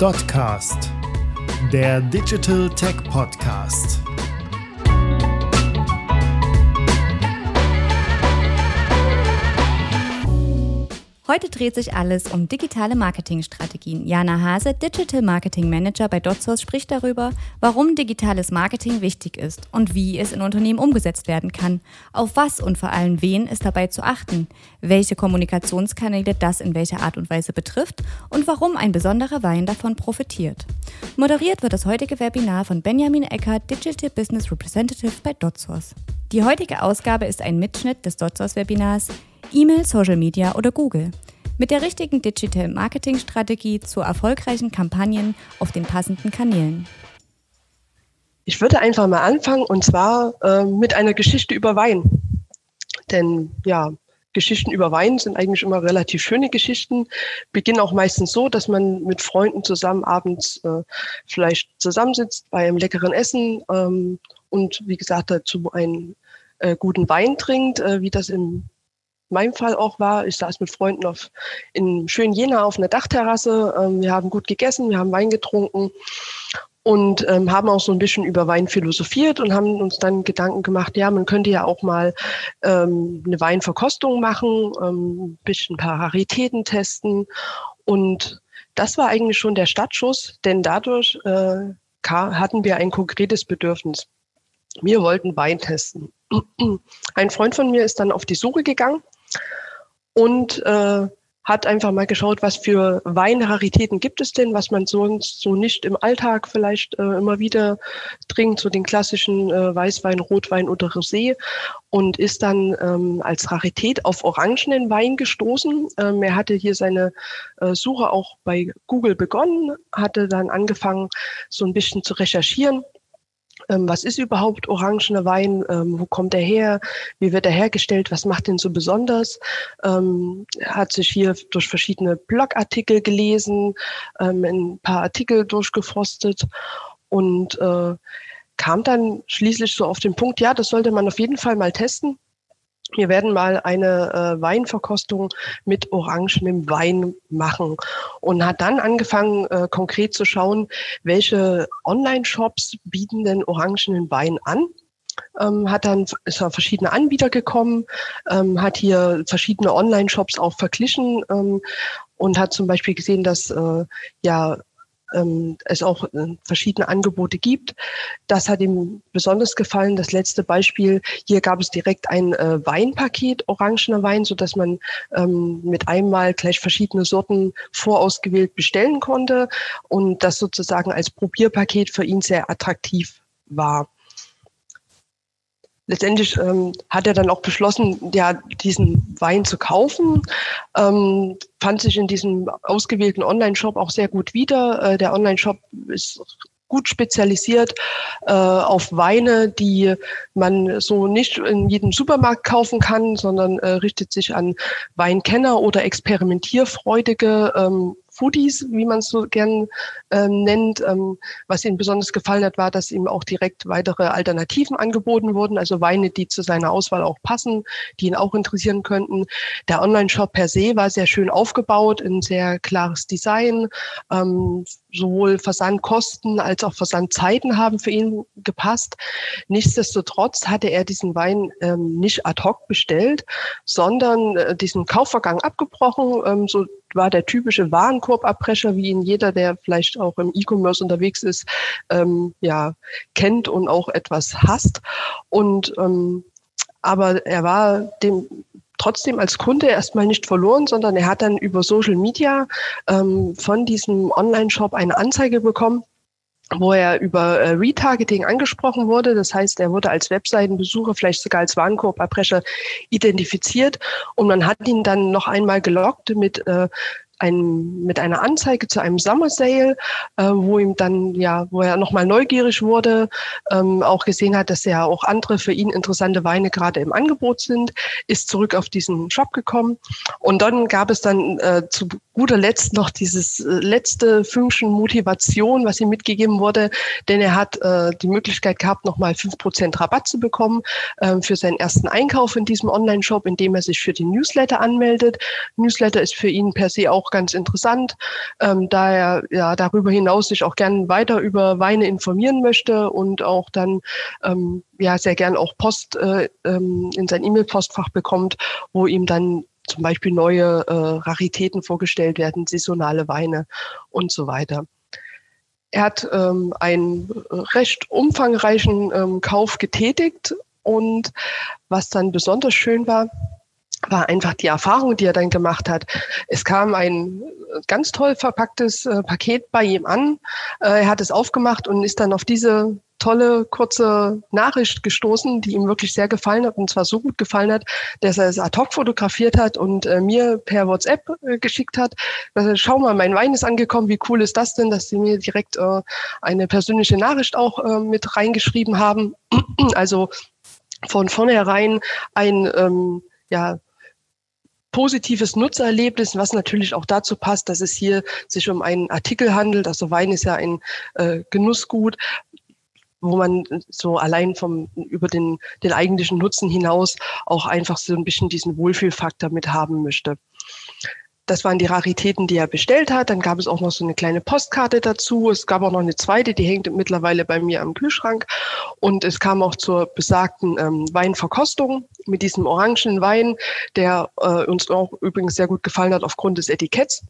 Dotcast, der Digital Tech Podcast. Heute dreht sich alles um digitale Marketingstrategien. Jana Hase, Digital Marketing Manager bei DotSource, spricht darüber, warum digitales Marketing wichtig ist und wie es in Unternehmen umgesetzt werden kann. Auf was und vor allem wen ist dabei zu achten, welche Kommunikationskanäle das in welcher Art und Weise betrifft und warum ein besonderer Wein davon profitiert. Moderiert wird das heutige Webinar von Benjamin Eckert, Digital Business Representative bei DotSource. Die heutige Ausgabe ist ein Mitschnitt des DotSource-Webinars E-Mail, Social Media oder Google. Mit der richtigen Digital Marketing Strategie zu erfolgreichen Kampagnen auf den passenden Kanälen. Ich würde einfach mal anfangen und zwar äh, mit einer Geschichte über Wein. Denn ja, Geschichten über Wein sind eigentlich immer relativ schöne Geschichten, beginnen auch meistens so, dass man mit Freunden zusammen abends äh, vielleicht zusammensitzt bei einem leckeren Essen ähm, und wie gesagt dazu einen äh, guten Wein trinkt, äh, wie das im meinem Fall auch war. Ich saß mit Freunden auf, in schönen Jena auf einer Dachterrasse. Ähm, wir haben gut gegessen, wir haben Wein getrunken und ähm, haben auch so ein bisschen über Wein philosophiert und haben uns dann Gedanken gemacht, ja, man könnte ja auch mal ähm, eine Weinverkostung machen, ähm, ein bisschen ein paar Raritäten testen. Und das war eigentlich schon der Startschuss, denn dadurch äh, hatten wir ein konkretes Bedürfnis. Wir wollten Wein testen. Ein Freund von mir ist dann auf die Suche gegangen und äh, hat einfach mal geschaut, was für Weinraritäten gibt es denn, was man sonst so nicht im Alltag vielleicht äh, immer wieder trinkt, so den klassischen äh, Weißwein, Rotwein oder Rosé und ist dann ähm, als Rarität auf orangenen Wein gestoßen. Ähm, er hatte hier seine äh, Suche auch bei Google begonnen, hatte dann angefangen, so ein bisschen zu recherchieren ähm, was ist überhaupt orangener Wein, ähm, wo kommt er her, wie wird er hergestellt, was macht den so besonders. Ähm, hat sich hier durch verschiedene Blogartikel gelesen, ähm, ein paar Artikel durchgefrostet und äh, kam dann schließlich so auf den Punkt, ja, das sollte man auf jeden Fall mal testen. Wir werden mal eine äh, Weinverkostung mit orangenem Wein machen und hat dann angefangen, äh, konkret zu schauen, welche Online-Shops bieten denn orangenen Wein an. Ähm, hat dann ist er verschiedene Anbieter gekommen, ähm, hat hier verschiedene Online-Shops auch verglichen ähm, und hat zum Beispiel gesehen, dass äh, ja ähm, es auch äh, verschiedene Angebote gibt. Das hat ihm besonders gefallen. Das letzte Beispiel, hier gab es direkt ein äh, Weinpaket, orangener Wein, so dass man ähm, mit einmal gleich verschiedene Sorten vorausgewählt bestellen konnte und das sozusagen als Probierpaket für ihn sehr attraktiv war letztendlich ähm, hat er dann auch beschlossen, ja, diesen Wein zu kaufen. Ähm, fand sich in diesem ausgewählten Online-Shop auch sehr gut wieder. Äh, der Online-Shop ist gut spezialisiert äh, auf Weine, die man so nicht in jedem Supermarkt kaufen kann, sondern äh, richtet sich an Weinkenner oder experimentierfreudige ähm, Foodies, wie man es so gern ähm, nennt. Ähm, was ihm besonders gefallen hat, war, dass ihm auch direkt weitere Alternativen angeboten wurden, also Weine, die zu seiner Auswahl auch passen, die ihn auch interessieren könnten. Der Online-Shop per se war sehr schön aufgebaut, ein sehr klares Design. Ähm, sowohl Versandkosten als auch Versandzeiten haben für ihn gepasst. Nichtsdestotrotz hatte er diesen Wein ähm, nicht ad hoc bestellt, sondern äh, diesen Kaufvorgang abgebrochen, ähm, so war der typische Warenkorbabbrecher, wie ihn jeder, der vielleicht auch im E-Commerce unterwegs ist, ähm, ja, kennt und auch etwas hasst. Und ähm, aber er war dem trotzdem als Kunde erstmal nicht verloren, sondern er hat dann über Social Media ähm, von diesem Online-Shop eine Anzeige bekommen, wo er über äh, Retargeting angesprochen wurde. Das heißt, er wurde als Webseitenbesucher, vielleicht sogar als Warenkorbabbrecher identifiziert und man hat ihn dann noch einmal gelockt mit äh, ein, mit einer Anzeige zu einem Summer Sale, äh, wo ihm dann, ja, wo er nochmal neugierig wurde, ähm, auch gesehen hat, dass ja auch andere für ihn interessante Weine gerade im Angebot sind, ist zurück auf diesen Shop gekommen. Und dann gab es dann äh, zu guter Letzt noch dieses äh, letzte Fünkchen Motivation, was ihm mitgegeben wurde, denn er hat äh, die Möglichkeit gehabt, nochmal fünf Prozent Rabatt zu bekommen äh, für seinen ersten Einkauf in diesem Online-Shop, indem er sich für die Newsletter anmeldet. Newsletter ist für ihn per se auch ganz interessant, ähm, da er ja darüber hinaus sich auch gern weiter über Weine informieren möchte und auch dann ähm, ja sehr gern auch Post äh, ähm, in sein E-Mail-Postfach bekommt, wo ihm dann zum Beispiel neue äh, Raritäten vorgestellt werden, saisonale Weine und so weiter. Er hat ähm, einen recht umfangreichen ähm, Kauf getätigt und was dann besonders schön war, war einfach die Erfahrung, die er dann gemacht hat. Es kam ein ganz toll verpacktes äh, Paket bei ihm an. Äh, er hat es aufgemacht und ist dann auf diese tolle kurze Nachricht gestoßen, die ihm wirklich sehr gefallen hat und zwar so gut gefallen hat, dass er es ad hoc fotografiert hat und äh, mir per WhatsApp äh, geschickt hat. Also, schau mal, mein Wein ist angekommen, wie cool ist das denn, dass sie mir direkt äh, eine persönliche Nachricht auch äh, mit reingeschrieben haben. also von vornherein ein ähm, ja, positives Nutzererlebnis, was natürlich auch dazu passt, dass es hier sich um einen Artikel handelt. Also Wein ist ja ein äh, Genussgut, wo man so allein vom über den, den eigentlichen Nutzen hinaus auch einfach so ein bisschen diesen Wohlfühlfaktor mit haben möchte. Das waren die Raritäten, die er bestellt hat. Dann gab es auch noch so eine kleine Postkarte dazu. Es gab auch noch eine zweite, die hängt mittlerweile bei mir am Kühlschrank. Und es kam auch zur besagten ähm, Weinverkostung mit diesem orangenen Wein, der äh, uns auch übrigens sehr gut gefallen hat aufgrund des Etiketts.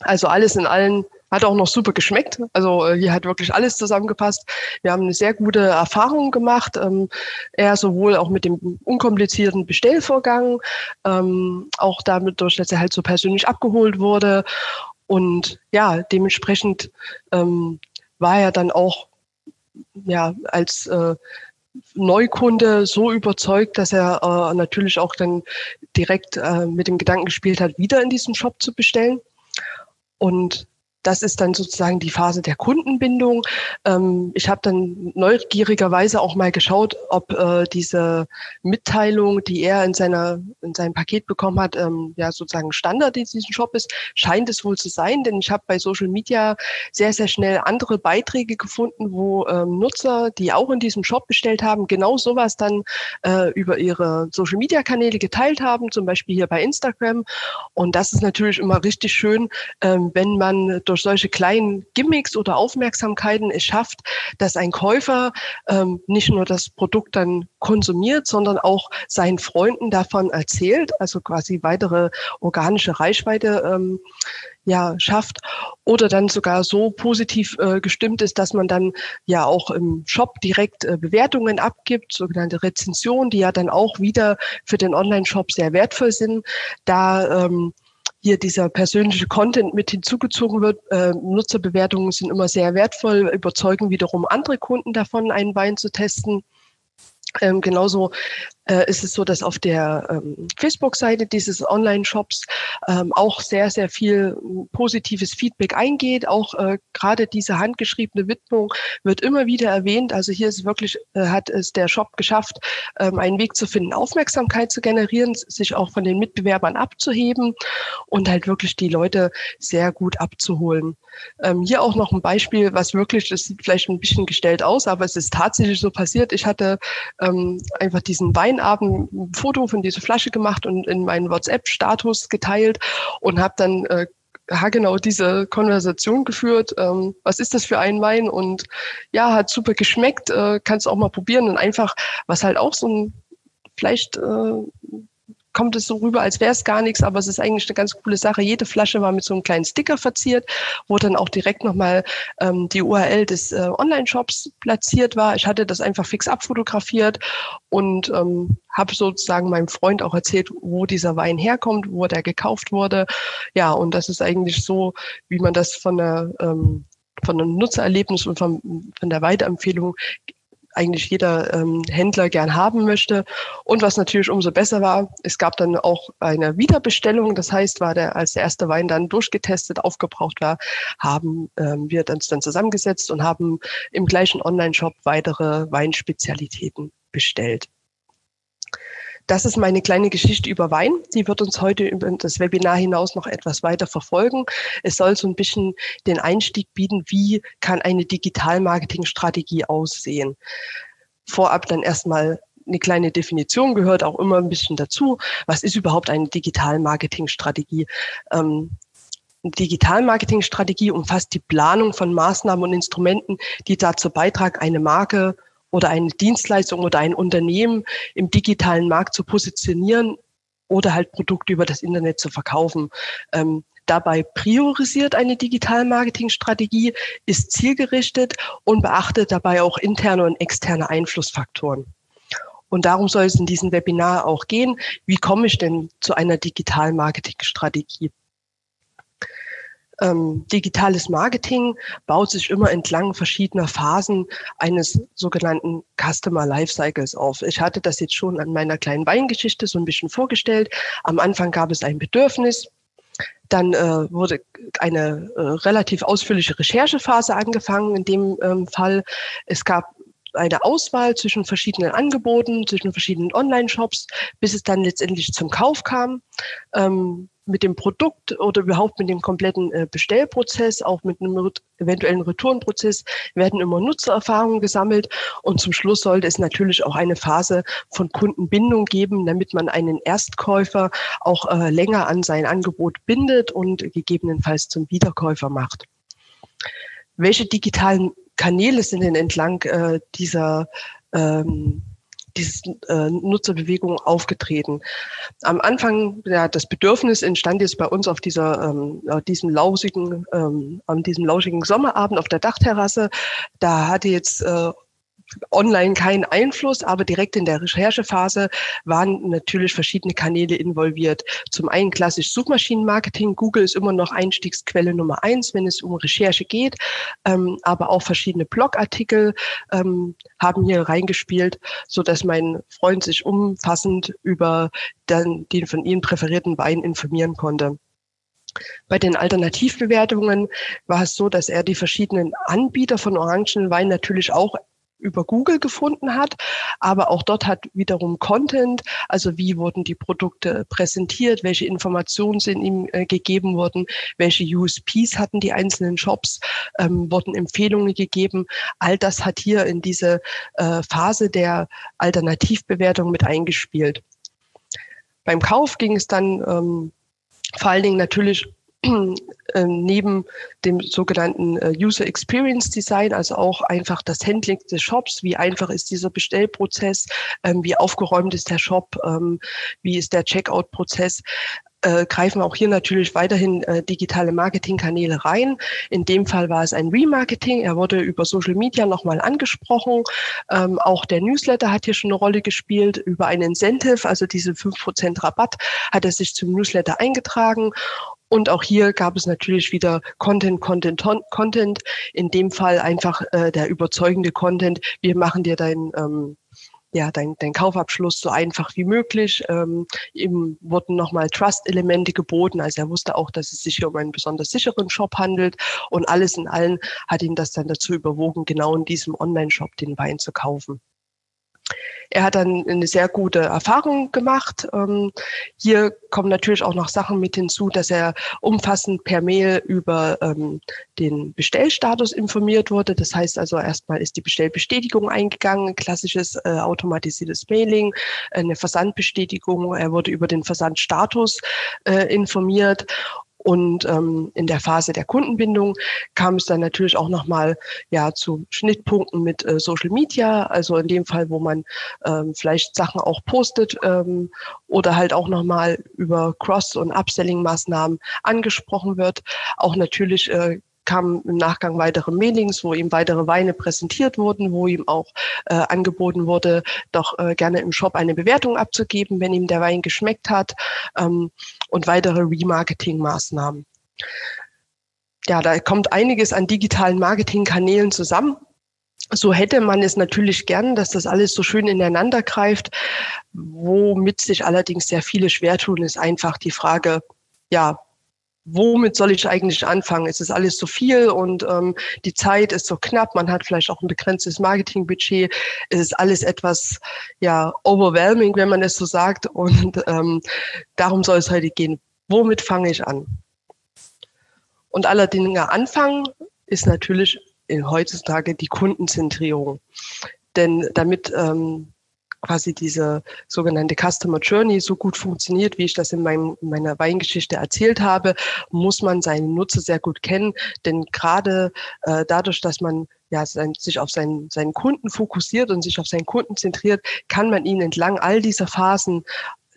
Also alles in allem hat auch noch super geschmeckt. Also äh, hier hat wirklich alles zusammengepasst. Wir haben eine sehr gute Erfahrung gemacht. Ähm, er sowohl auch mit dem unkomplizierten Bestellvorgang, ähm, auch damit durch, dass er halt so persönlich abgeholt wurde. Und ja, dementsprechend ähm, war er dann auch ja als äh, Neukunde so überzeugt, dass er äh, natürlich auch dann direkt äh, mit dem Gedanken gespielt hat, wieder in diesem Shop zu bestellen. Und das ist dann sozusagen die Phase der Kundenbindung. Ähm, ich habe dann neugierigerweise auch mal geschaut, ob äh, diese Mitteilung, die er in seiner in seinem Paket bekommen hat, ähm, ja sozusagen Standard in diesem Shop ist. Scheint es wohl zu sein, denn ich habe bei Social Media sehr sehr schnell andere Beiträge gefunden, wo ähm, Nutzer, die auch in diesem Shop bestellt haben, genau sowas dann äh, über ihre Social Media Kanäle geteilt haben, zum Beispiel hier bei Instagram. Und das ist natürlich immer richtig schön, ähm, wenn man durch solche kleinen Gimmicks oder Aufmerksamkeiten es schafft, dass ein Käufer ähm, nicht nur das Produkt dann konsumiert, sondern auch seinen Freunden davon erzählt, also quasi weitere organische Reichweite ähm, ja schafft oder dann sogar so positiv äh, gestimmt ist, dass man dann ja auch im Shop direkt äh, Bewertungen abgibt, sogenannte Rezensionen, die ja dann auch wieder für den Online-Shop sehr wertvoll sind. Da ähm, hier dieser persönliche Content mit hinzugezogen wird. Äh, Nutzerbewertungen sind immer sehr wertvoll, überzeugen wiederum andere Kunden davon, einen Wein zu testen. Ähm, genauso äh, ist es so, dass auf der ähm, Facebook-Seite dieses Online-Shops ähm, auch sehr, sehr viel positives Feedback eingeht. Auch äh, gerade diese handgeschriebene Widmung wird immer wieder erwähnt. Also hier ist wirklich, äh, hat es der Shop geschafft, ähm, einen Weg zu finden, Aufmerksamkeit zu generieren, sich auch von den Mitbewerbern abzuheben und halt wirklich die Leute sehr gut abzuholen. Ähm, hier auch noch ein Beispiel, was wirklich, das sieht vielleicht ein bisschen gestellt aus, aber es ist tatsächlich so passiert. Ich hatte ähm, einfach diesen Weinabend ein Foto von dieser Flasche gemacht und in meinen WhatsApp-Status geteilt und habe dann äh, genau diese Konversation geführt. Ähm, was ist das für ein Wein? Und ja, hat super geschmeckt. Äh, kannst auch mal probieren. Und einfach, was halt auch so ein vielleicht äh, kommt es so rüber, als wäre es gar nichts, aber es ist eigentlich eine ganz coole Sache. Jede Flasche war mit so einem kleinen Sticker verziert, wo dann auch direkt nochmal ähm, die URL des äh, Online-Shops platziert war. Ich hatte das einfach fix abfotografiert und ähm, habe sozusagen meinem Freund auch erzählt, wo dieser Wein herkommt, wo der gekauft wurde. Ja, und das ist eigentlich so, wie man das von der ähm, von einem Nutzererlebnis und von, von der Weiterempfehlung eigentlich jeder ähm, Händler gern haben möchte. Und was natürlich umso besser war, es gab dann auch eine Wiederbestellung. Das heißt, war der, als der erste Wein dann durchgetestet, aufgebraucht war, haben ähm, wir uns dann zusammengesetzt und haben im gleichen Online-Shop weitere Weinspezialitäten bestellt. Das ist meine kleine Geschichte über Wein. Die wird uns heute über das Webinar hinaus noch etwas weiter verfolgen. Es soll so ein bisschen den Einstieg bieten, wie kann eine Digital-Marketing-Strategie aussehen. Vorab dann erstmal eine kleine Definition gehört auch immer ein bisschen dazu. Was ist überhaupt eine Digital-Marketing-Strategie? Ähm, Digitalmarketingstrategie umfasst die Planung von Maßnahmen und Instrumenten, die dazu beitragen, eine Marke oder eine Dienstleistung oder ein Unternehmen im digitalen Markt zu positionieren oder halt Produkte über das Internet zu verkaufen. Ähm, dabei priorisiert eine Digital-Marketing-Strategie, ist zielgerichtet und beachtet dabei auch interne und externe Einflussfaktoren. Und darum soll es in diesem Webinar auch gehen. Wie komme ich denn zu einer Digital-Marketing-Strategie? Ähm, digitales Marketing baut sich immer entlang verschiedener Phasen eines sogenannten Customer Lifecycles auf. Ich hatte das jetzt schon an meiner kleinen Weingeschichte so ein bisschen vorgestellt. Am Anfang gab es ein Bedürfnis. Dann äh, wurde eine äh, relativ ausführliche Recherchephase angefangen. In dem ähm, Fall, es gab eine Auswahl zwischen verschiedenen Angeboten, zwischen verschiedenen Online-Shops, bis es dann letztendlich zum Kauf kam. Ähm, mit dem Produkt oder überhaupt mit dem kompletten äh, Bestellprozess, auch mit einem eventuellen Retourenprozess, werden immer Nutzererfahrungen gesammelt. Und zum Schluss sollte es natürlich auch eine Phase von Kundenbindung geben, damit man einen Erstkäufer auch äh, länger an sein Angebot bindet und gegebenenfalls zum Wiederkäufer macht. Welche digitalen Kanäle sind denn entlang äh, dieser ähm, diese äh, Nutzerbewegung aufgetreten. Am Anfang, ja, das Bedürfnis entstand jetzt bei uns auf dieser, ähm, diesem lausigen, ähm, an diesem lauschigen Sommerabend auf der Dachterrasse. Da hatte jetzt äh, online keinen Einfluss, aber direkt in der Recherchephase waren natürlich verschiedene Kanäle involviert. Zum einen klassisch Suchmaschinenmarketing. Google ist immer noch Einstiegsquelle Nummer eins, wenn es um Recherche geht. Ähm, aber auch verschiedene Blogartikel ähm, haben hier reingespielt, so dass mein Freund sich umfassend über den, den von Ihnen präferierten Wein informieren konnte. Bei den Alternativbewertungen war es so, dass er die verschiedenen Anbieter von Orangenwein natürlich auch über Google gefunden hat, aber auch dort hat wiederum Content, also wie wurden die Produkte präsentiert, welche Informationen sind ihm äh, gegeben worden, welche USPs hatten die einzelnen Shops, ähm, wurden Empfehlungen gegeben. All das hat hier in diese äh, Phase der Alternativbewertung mit eingespielt. Beim Kauf ging es dann ähm, vor allen Dingen natürlich neben dem sogenannten äh, User Experience Design, also auch einfach das Handling des Shops, wie einfach ist dieser Bestellprozess, ähm, wie aufgeräumt ist der Shop, ähm, wie ist der Checkout-Prozess, äh, greifen auch hier natürlich weiterhin äh, digitale Marketingkanäle rein. In dem Fall war es ein Remarketing. Er wurde über Social Media nochmal angesprochen. Ähm, auch der Newsletter hat hier schon eine Rolle gespielt. Über ein Incentive, also diese 5% Rabatt, hat er sich zum Newsletter eingetragen. Und auch hier gab es natürlich wieder Content, Content, Content. In dem Fall einfach äh, der überzeugende Content. Wir machen dir dein ähm, ja, dein, dein Kaufabschluss so einfach wie möglich. Ähm, ihm wurden nochmal Trust-Elemente geboten. Also er wusste auch, dass es sich hier um einen besonders sicheren Shop handelt. Und alles in allem hat ihn das dann dazu überwogen, genau in diesem Online-Shop den Wein zu kaufen. Er hat dann eine sehr gute Erfahrung gemacht. Ähm, hier kommen natürlich auch noch Sachen mit hinzu, dass er umfassend per Mail über ähm, den Bestellstatus informiert wurde. Das heißt also erstmal ist die Bestellbestätigung eingegangen, klassisches äh, automatisiertes Mailing, eine Versandbestätigung. Er wurde über den Versandstatus äh, informiert und ähm, in der Phase der Kundenbindung kam es dann natürlich auch nochmal ja, zu Schnittpunkten mit äh, Social Media, also in dem Fall, wo man ähm, vielleicht Sachen auch postet ähm, oder halt auch nochmal über Cross- und Upselling-Maßnahmen angesprochen wird. Auch natürlich äh, kamen im Nachgang weitere Mailings, wo ihm weitere Weine präsentiert wurden, wo ihm auch äh, angeboten wurde, doch äh, gerne im Shop eine Bewertung abzugeben, wenn ihm der Wein geschmeckt hat ähm, und weitere Remarketing-Maßnahmen. Ja, da kommt einiges an digitalen Marketingkanälen zusammen. So hätte man es natürlich gern, dass das alles so schön ineinander greift. Womit sich allerdings sehr viele schwer tun, ist einfach die Frage, ja, womit soll ich eigentlich anfangen? Es ist alles so viel und ähm, die Zeit ist so knapp. Man hat vielleicht auch ein begrenztes Marketingbudget. Es ist alles etwas ja overwhelming, wenn man es so sagt. Und ähm, darum soll es heute gehen. Womit fange ich an? Und allerdings anfangen ist natürlich in heutzutage die Kundenzentrierung. Denn damit ähm, quasi diese sogenannte Customer Journey so gut funktioniert, wie ich das in meinem, meiner Weingeschichte erzählt habe, muss man seinen Nutzer sehr gut kennen. Denn gerade äh, dadurch, dass man ja, sein, sich auf seinen, seinen Kunden fokussiert und sich auf seinen Kunden zentriert, kann man ihn entlang all dieser Phasen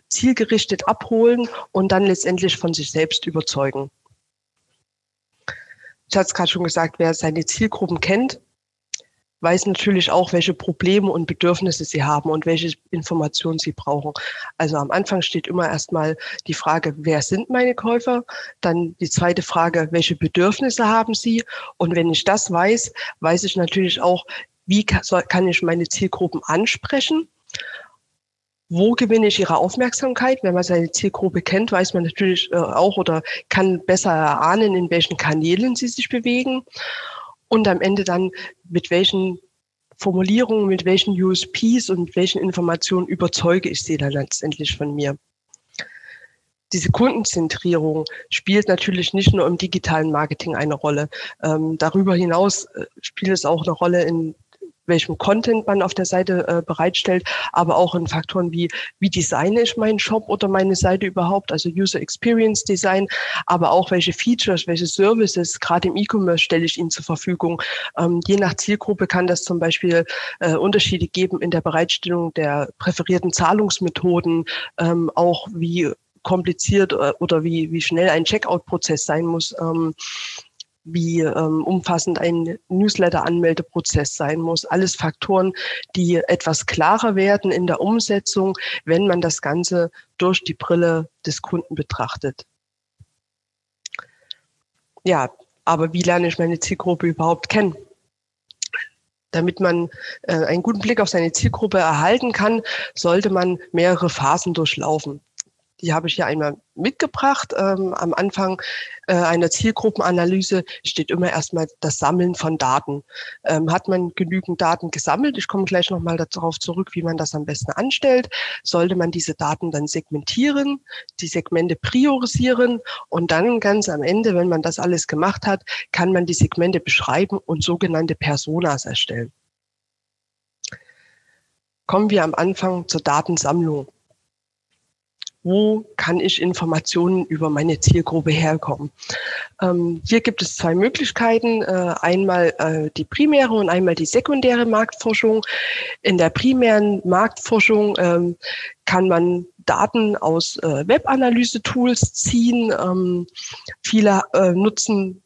zielgerichtet abholen und dann letztendlich von sich selbst überzeugen. Ich hatte es gerade schon gesagt, wer seine Zielgruppen kennt, weiß natürlich auch, welche Probleme und Bedürfnisse sie haben und welche Informationen sie brauchen. Also am Anfang steht immer erstmal die Frage, wer sind meine Käufer? Dann die zweite Frage, welche Bedürfnisse haben sie? Und wenn ich das weiß, weiß ich natürlich auch, wie kann ich meine Zielgruppen ansprechen? Wo gewinne ich ihre Aufmerksamkeit? Wenn man seine Zielgruppe kennt, weiß man natürlich äh, auch oder kann besser erahnen, in welchen Kanälen sie sich bewegen und am Ende dann mit welchen Formulierungen, mit welchen USPs und mit welchen Informationen überzeuge ich sie dann letztendlich von mir. Diese Kundenzentrierung spielt natürlich nicht nur im digitalen Marketing eine Rolle. Ähm, darüber hinaus äh, spielt es auch eine Rolle in welchem Content man auf der Seite äh, bereitstellt, aber auch in Faktoren wie, wie designe ich meinen Shop oder meine Seite überhaupt, also User Experience Design, aber auch welche Features, welche Services, gerade im E-Commerce stelle ich ihnen zur Verfügung. Ähm, je nach Zielgruppe kann das zum Beispiel äh, Unterschiede geben in der Bereitstellung der präferierten Zahlungsmethoden, ähm, auch wie kompliziert äh, oder wie, wie schnell ein Checkout-Prozess sein muss. Ähm, wie ähm, umfassend ein Newsletter-Anmeldeprozess sein muss. Alles Faktoren, die etwas klarer werden in der Umsetzung, wenn man das Ganze durch die Brille des Kunden betrachtet. Ja, aber wie lerne ich meine Zielgruppe überhaupt kennen? Damit man äh, einen guten Blick auf seine Zielgruppe erhalten kann, sollte man mehrere Phasen durchlaufen. Die habe ich hier einmal mitgebracht. Ähm, am Anfang äh, einer Zielgruppenanalyse steht immer erstmal das Sammeln von Daten. Ähm, hat man genügend Daten gesammelt? Ich komme gleich nochmal darauf zurück, wie man das am besten anstellt. Sollte man diese Daten dann segmentieren, die Segmente priorisieren und dann ganz am Ende, wenn man das alles gemacht hat, kann man die Segmente beschreiben und sogenannte Personas erstellen. Kommen wir am Anfang zur Datensammlung wo kann ich Informationen über meine Zielgruppe herkommen. Ähm, hier gibt es zwei Möglichkeiten, äh, einmal äh, die primäre und einmal die sekundäre Marktforschung. In der primären Marktforschung ähm, kann man Daten aus äh, Webanalyse-Tools ziehen. Ähm, viele äh, nutzen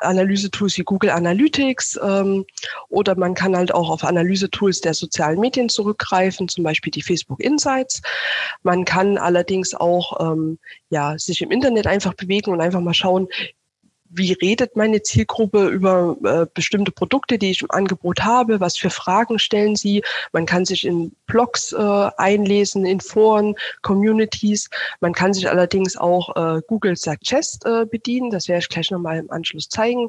Analyse-Tools wie Google Analytics ähm, oder man kann halt auch auf Analyse-Tools der sozialen Medien zurückgreifen, zum Beispiel die Facebook Insights. Man kann allerdings auch ähm, ja, sich im Internet einfach bewegen und einfach mal schauen, wie redet meine Zielgruppe über äh, bestimmte Produkte, die ich im Angebot habe, was für Fragen stellen sie. Man kann sich in Blogs äh, einlesen, in Foren, Communities. Man kann sich allerdings auch äh, Google Suggest äh, bedienen. Das werde ich gleich nochmal im Anschluss zeigen.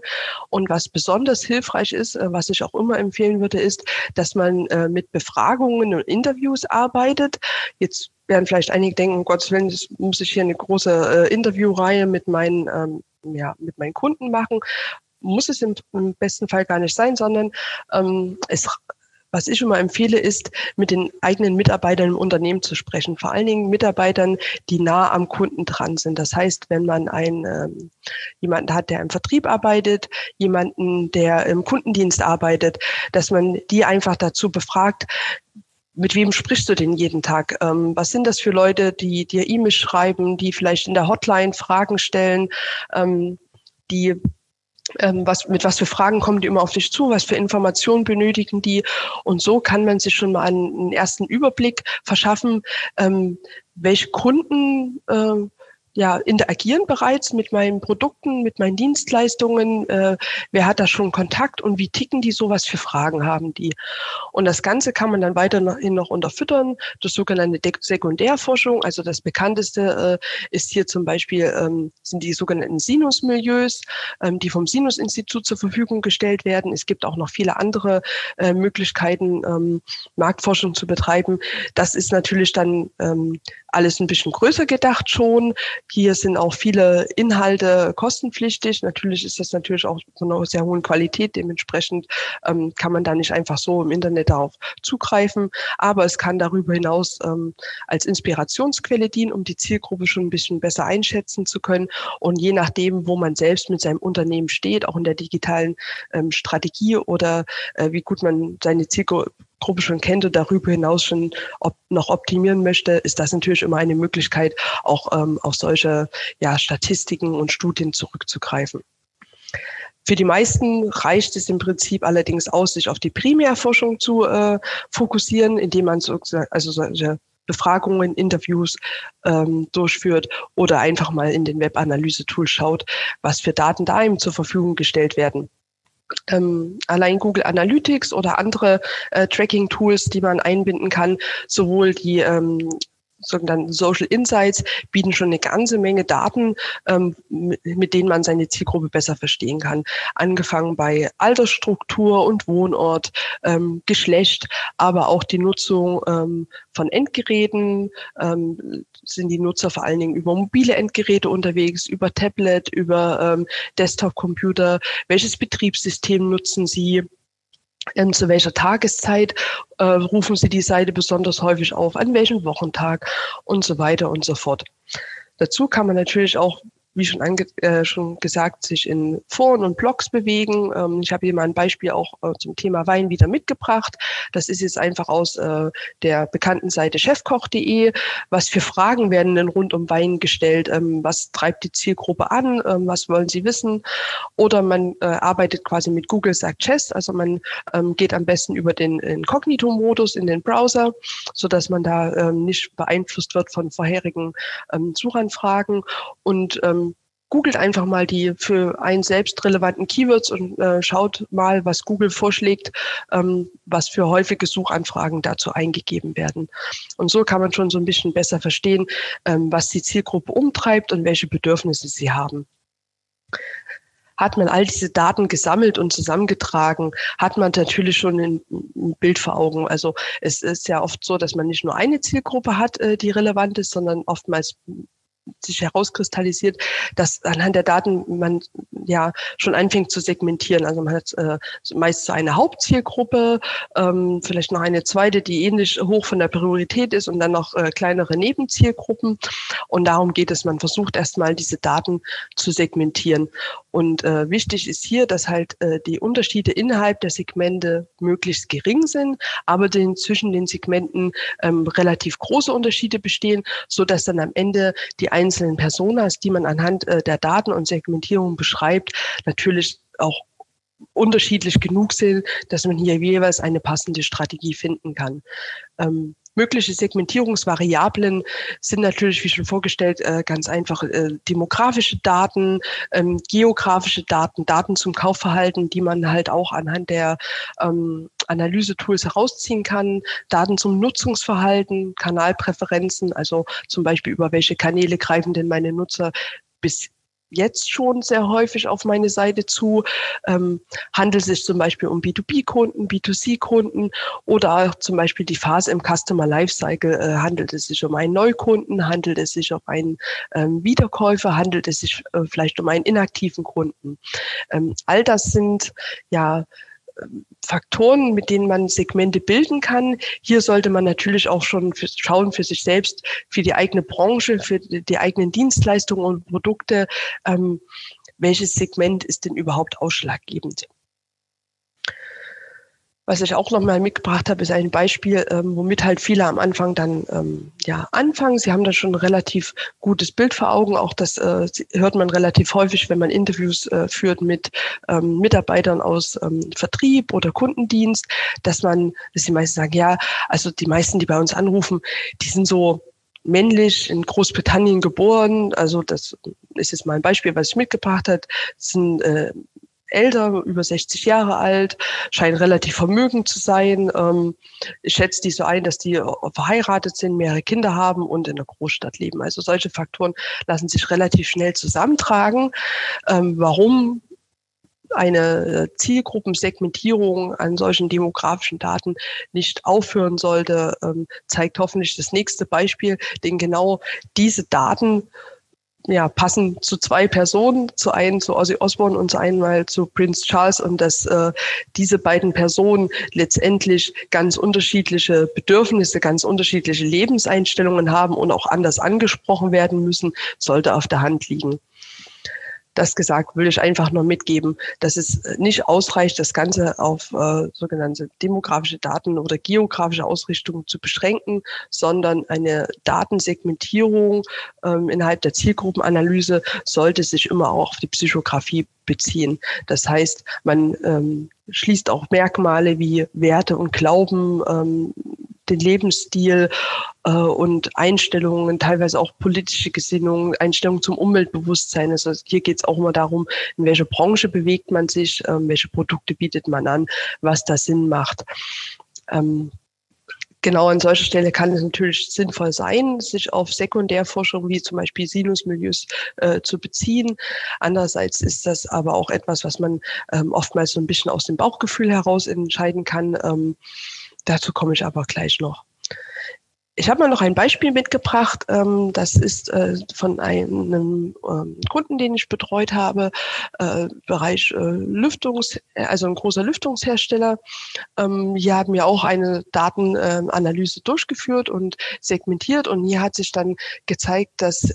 Und was besonders hilfreich ist, äh, was ich auch immer empfehlen würde, ist, dass man äh, mit Befragungen und Interviews arbeitet. Jetzt werden vielleicht einige denken, um Gottes Willen, das muss ich hier eine große Interviewreihe mit meinen ähm, ja, mit meinen Kunden machen. Muss es im, im besten Fall gar nicht sein, sondern ähm, es was ich immer empfehle, ist, mit den eigenen Mitarbeitern im Unternehmen zu sprechen. Vor allen Dingen Mitarbeitern, die nah am Kunden dran sind. Das heißt, wenn man einen, ähm, jemanden hat, der im Vertrieb arbeitet, jemanden, der im Kundendienst arbeitet, dass man die einfach dazu befragt, mit wem sprichst du denn jeden Tag? Ähm, was sind das für Leute, die dir E-Mails schreiben, die vielleicht in der Hotline Fragen stellen, ähm, die ähm, was, mit was für Fragen kommen die immer auf dich zu, was für Informationen benötigen die. Und so kann man sich schon mal einen, einen ersten Überblick verschaffen, ähm, welche Kunden äh, ja, interagieren bereits mit meinen Produkten, mit meinen Dienstleistungen. Äh, wer hat da schon Kontakt und wie ticken die so? Was für Fragen haben die? Und das Ganze kann man dann weiterhin noch unterfüttern durch sogenannte Sekundärforschung. Also das bekannteste äh, ist hier zum Beispiel, ähm, sind die sogenannten Sinusmilieus, ähm, die vom Sinus-Institut zur Verfügung gestellt werden. Es gibt auch noch viele andere äh, Möglichkeiten, ähm, Marktforschung zu betreiben. Das ist natürlich dann ähm, alles ein bisschen größer gedacht schon. Hier sind auch viele Inhalte kostenpflichtig. Natürlich ist das natürlich auch von einer sehr hohen Qualität. Dementsprechend ähm, kann man da nicht einfach so im Internet darauf zugreifen. Aber es kann darüber hinaus ähm, als Inspirationsquelle dienen, um die Zielgruppe schon ein bisschen besser einschätzen zu können. Und je nachdem, wo man selbst mit seinem Unternehmen steht, auch in der digitalen ähm, Strategie oder äh, wie gut man seine Zielgruppe Gruppe schon kennt und darüber hinaus schon ob, noch optimieren möchte, ist das natürlich immer eine Möglichkeit, auch ähm, auf solche ja, Statistiken und Studien zurückzugreifen. Für die meisten reicht es im Prinzip allerdings aus, sich auf die Primärforschung zu äh, fokussieren, indem man so, also solche Befragungen, Interviews ähm, durchführt oder einfach mal in den Webanalyse-Tool schaut, was für Daten da ihm zur Verfügung gestellt werden ähm, allein Google Analytics oder andere äh, Tracking-Tools, die man einbinden kann, sowohl die ähm, sogenannten Social Insights bieten schon eine ganze Menge Daten, ähm, mit denen man seine Zielgruppe besser verstehen kann. Angefangen bei Altersstruktur und Wohnort, ähm, Geschlecht, aber auch die Nutzung ähm, von Endgeräten. Ähm, sind die Nutzer vor allen Dingen über mobile Endgeräte unterwegs, über Tablet, über ähm, Desktop-Computer? Welches Betriebssystem nutzen sie? Ähm, zu welcher Tageszeit äh, rufen Sie die Seite besonders häufig auf, an welchem Wochentag und so weiter und so fort. Dazu kann man natürlich auch wie schon, ange äh, schon gesagt, sich in Foren und Blogs bewegen. Ähm, ich habe hier mal ein Beispiel auch äh, zum Thema Wein wieder mitgebracht. Das ist jetzt einfach aus äh, der bekannten Seite chefkoch.de. Was für Fragen werden denn rund um Wein gestellt? Ähm, was treibt die Zielgruppe an? Ähm, was wollen sie wissen? Oder man äh, arbeitet quasi mit Google Suggest. Also man ähm, geht am besten über den Inkognito-Modus in den Browser, so dass man da ähm, nicht beeinflusst wird von vorherigen ähm, Suchanfragen und ähm, googelt einfach mal die für einen selbst relevanten Keywords und äh, schaut mal, was Google vorschlägt, ähm, was für häufige Suchanfragen dazu eingegeben werden. Und so kann man schon so ein bisschen besser verstehen, ähm, was die Zielgruppe umtreibt und welche Bedürfnisse sie haben. Hat man all diese Daten gesammelt und zusammengetragen, hat man natürlich schon ein, Bild vor Augen. Also es ist ja oft so, dass man nicht nur eine Zielgruppe hat, äh, die relevant ist, sondern oftmals sich herauskristallisiert, dass anhand der Daten man ja schon anfängt zu segmentieren. Also man hat äh, meist so eine Hauptzielgruppe, ähm, vielleicht noch eine zweite, die ähnlich hoch von der Priorität ist und dann noch äh, kleinere Nebenzielgruppen. Und darum geht es. Man versucht erstmal diese Daten zu segmentieren. Und äh, wichtig ist hier, dass halt äh, die Unterschiede innerhalb der Segmente möglichst gering sind, aber den, zwischen den Segmenten ähm, relativ große Unterschiede bestehen, so dass dann am Ende die einzelnen Personas, die man anhand äh, der Daten und Segmentierung beschreibt, natürlich auch unterschiedlich genug sind, dass man hier jeweils eine passende Strategie finden kann. Ähm, mögliche Segmentierungsvariablen sind natürlich, wie schon vorgestellt, äh, ganz einfach äh, demografische Daten, ähm, geografische Daten, Daten zum Kaufverhalten, die man halt auch anhand der ähm, Analyse-Tools herausziehen kann, Daten zum Nutzungsverhalten, Kanalpräferenzen, also zum Beispiel über welche Kanäle greifen denn meine Nutzer bis jetzt schon sehr häufig auf meine Seite zu. Ähm, handelt es sich zum Beispiel um B2B-Kunden, B2C-Kunden oder auch zum Beispiel die Phase im Customer Lifecycle. Äh, handelt es sich um einen Neukunden, handelt es sich um einen ähm, Wiederkäufer, handelt es sich äh, vielleicht um einen inaktiven Kunden. Ähm, all das sind ja Faktoren, mit denen man Segmente bilden kann. Hier sollte man natürlich auch schon für, schauen für sich selbst, für die eigene Branche, für die, die eigenen Dienstleistungen und Produkte, ähm, welches Segment ist denn überhaupt ausschlaggebend. Was ich auch nochmal mitgebracht habe, ist ein Beispiel, ähm, womit halt viele am Anfang dann ähm, ja anfangen. Sie haben da schon ein relativ gutes Bild vor Augen. Auch das äh, hört man relativ häufig, wenn man Interviews äh, führt mit ähm, Mitarbeitern aus ähm, Vertrieb oder Kundendienst, dass man, dass die meisten sagen, ja, also die meisten, die bei uns anrufen, die sind so männlich in Großbritannien geboren. Also das ist jetzt mal ein Beispiel, was ich mitgebracht habe. sind äh, älter, über 60 Jahre alt, scheinen relativ vermögend zu sein. Ähm, ich schätze die so ein, dass die verheiratet sind, mehrere Kinder haben und in der Großstadt leben. Also solche Faktoren lassen sich relativ schnell zusammentragen. Ähm, warum eine Zielgruppensegmentierung an solchen demografischen Daten nicht aufhören sollte, ähm, zeigt hoffentlich das nächste Beispiel, denn genau diese Daten ja, passen zu zwei Personen, zu einen zu Ozzy Osbourne und zu einmal zu Prince Charles und dass äh, diese beiden Personen letztendlich ganz unterschiedliche Bedürfnisse, ganz unterschiedliche Lebenseinstellungen haben und auch anders angesprochen werden müssen, sollte auf der Hand liegen das gesagt, will ich einfach nur mitgeben, dass es nicht ausreicht, das Ganze auf äh, sogenannte demografische Daten oder geografische Ausrichtungen zu beschränken, sondern eine Datensegmentierung ähm, innerhalb der Zielgruppenanalyse sollte sich immer auch auf die Psychografie beziehen. Das heißt, man ähm, schließt auch Merkmale wie Werte und Glauben ähm, den Lebensstil äh, und Einstellungen, teilweise auch politische Gesinnungen, Einstellungen zum Umweltbewusstsein. Also hier geht es auch immer darum, in welche Branche bewegt man sich, äh, welche Produkte bietet man an, was da Sinn macht. Ähm, genau an solcher Stelle kann es natürlich sinnvoll sein, sich auf Sekundärforschung wie zum Beispiel Sinusmilieus äh, zu beziehen. Andererseits ist das aber auch etwas, was man ähm, oftmals so ein bisschen aus dem Bauchgefühl heraus entscheiden kann. Ähm, Dazu komme ich aber gleich noch. Ich habe mal noch ein Beispiel mitgebracht. Ähm, das ist äh, von einem ähm, Kunden, den ich betreut habe, äh, Bereich äh, Lüftungs, also ein großer Lüftungshersteller. Ähm, hier haben wir auch eine Datenanalyse durchgeführt und segmentiert. Und hier hat sich dann gezeigt, dass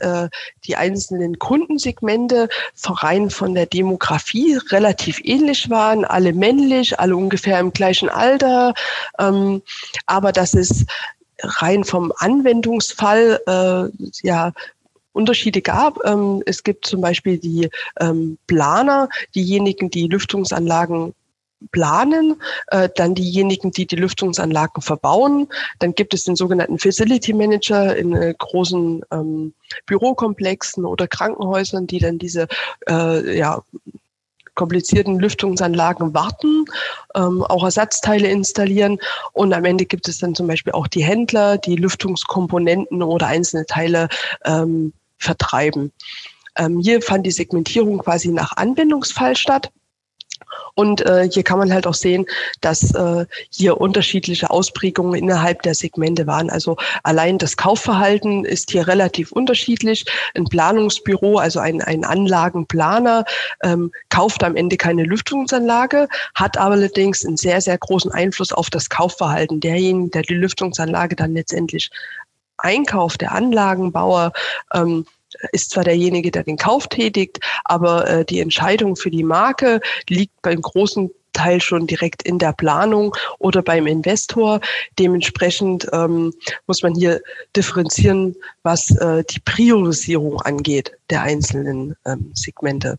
die einzelnen Kundensegmente rein von der Demografie relativ ähnlich waren, alle männlich, alle ungefähr im gleichen Alter. aber dass es rein vom Anwendungsfall äh, ja Unterschiede gab. Ähm, es gibt zum Beispiel die ähm, Planer, diejenigen, die Lüftungsanlagen planen, äh, dann diejenigen, die die Lüftungsanlagen verbauen. Dann gibt es den sogenannten Facility Manager in äh, großen ähm, Bürokomplexen oder Krankenhäusern, die dann diese äh, ja, komplizierten Lüftungsanlagen warten, ähm, auch Ersatzteile installieren. Und am Ende gibt es dann zum Beispiel auch die Händler, die Lüftungskomponenten oder einzelne Teile ähm, vertreiben. Ähm, hier fand die Segmentierung quasi nach Anwendungsfall statt. Und äh, hier kann man halt auch sehen, dass äh, hier unterschiedliche Ausprägungen innerhalb der Segmente waren. Also allein das Kaufverhalten ist hier relativ unterschiedlich. Ein Planungsbüro, also ein, ein Anlagenplaner, ähm, kauft am Ende keine Lüftungsanlage, hat aber allerdings einen sehr, sehr großen Einfluss auf das Kaufverhalten derjenigen, der die Lüftungsanlage dann letztendlich einkauft, der Anlagenbauer. Ähm, ist zwar derjenige, der den Kauf tätigt, aber äh, die Entscheidung für die Marke liegt beim großen Teil schon direkt in der Planung oder beim Investor. Dementsprechend ähm, muss man hier differenzieren, was äh, die Priorisierung angeht der einzelnen ähm, Segmente.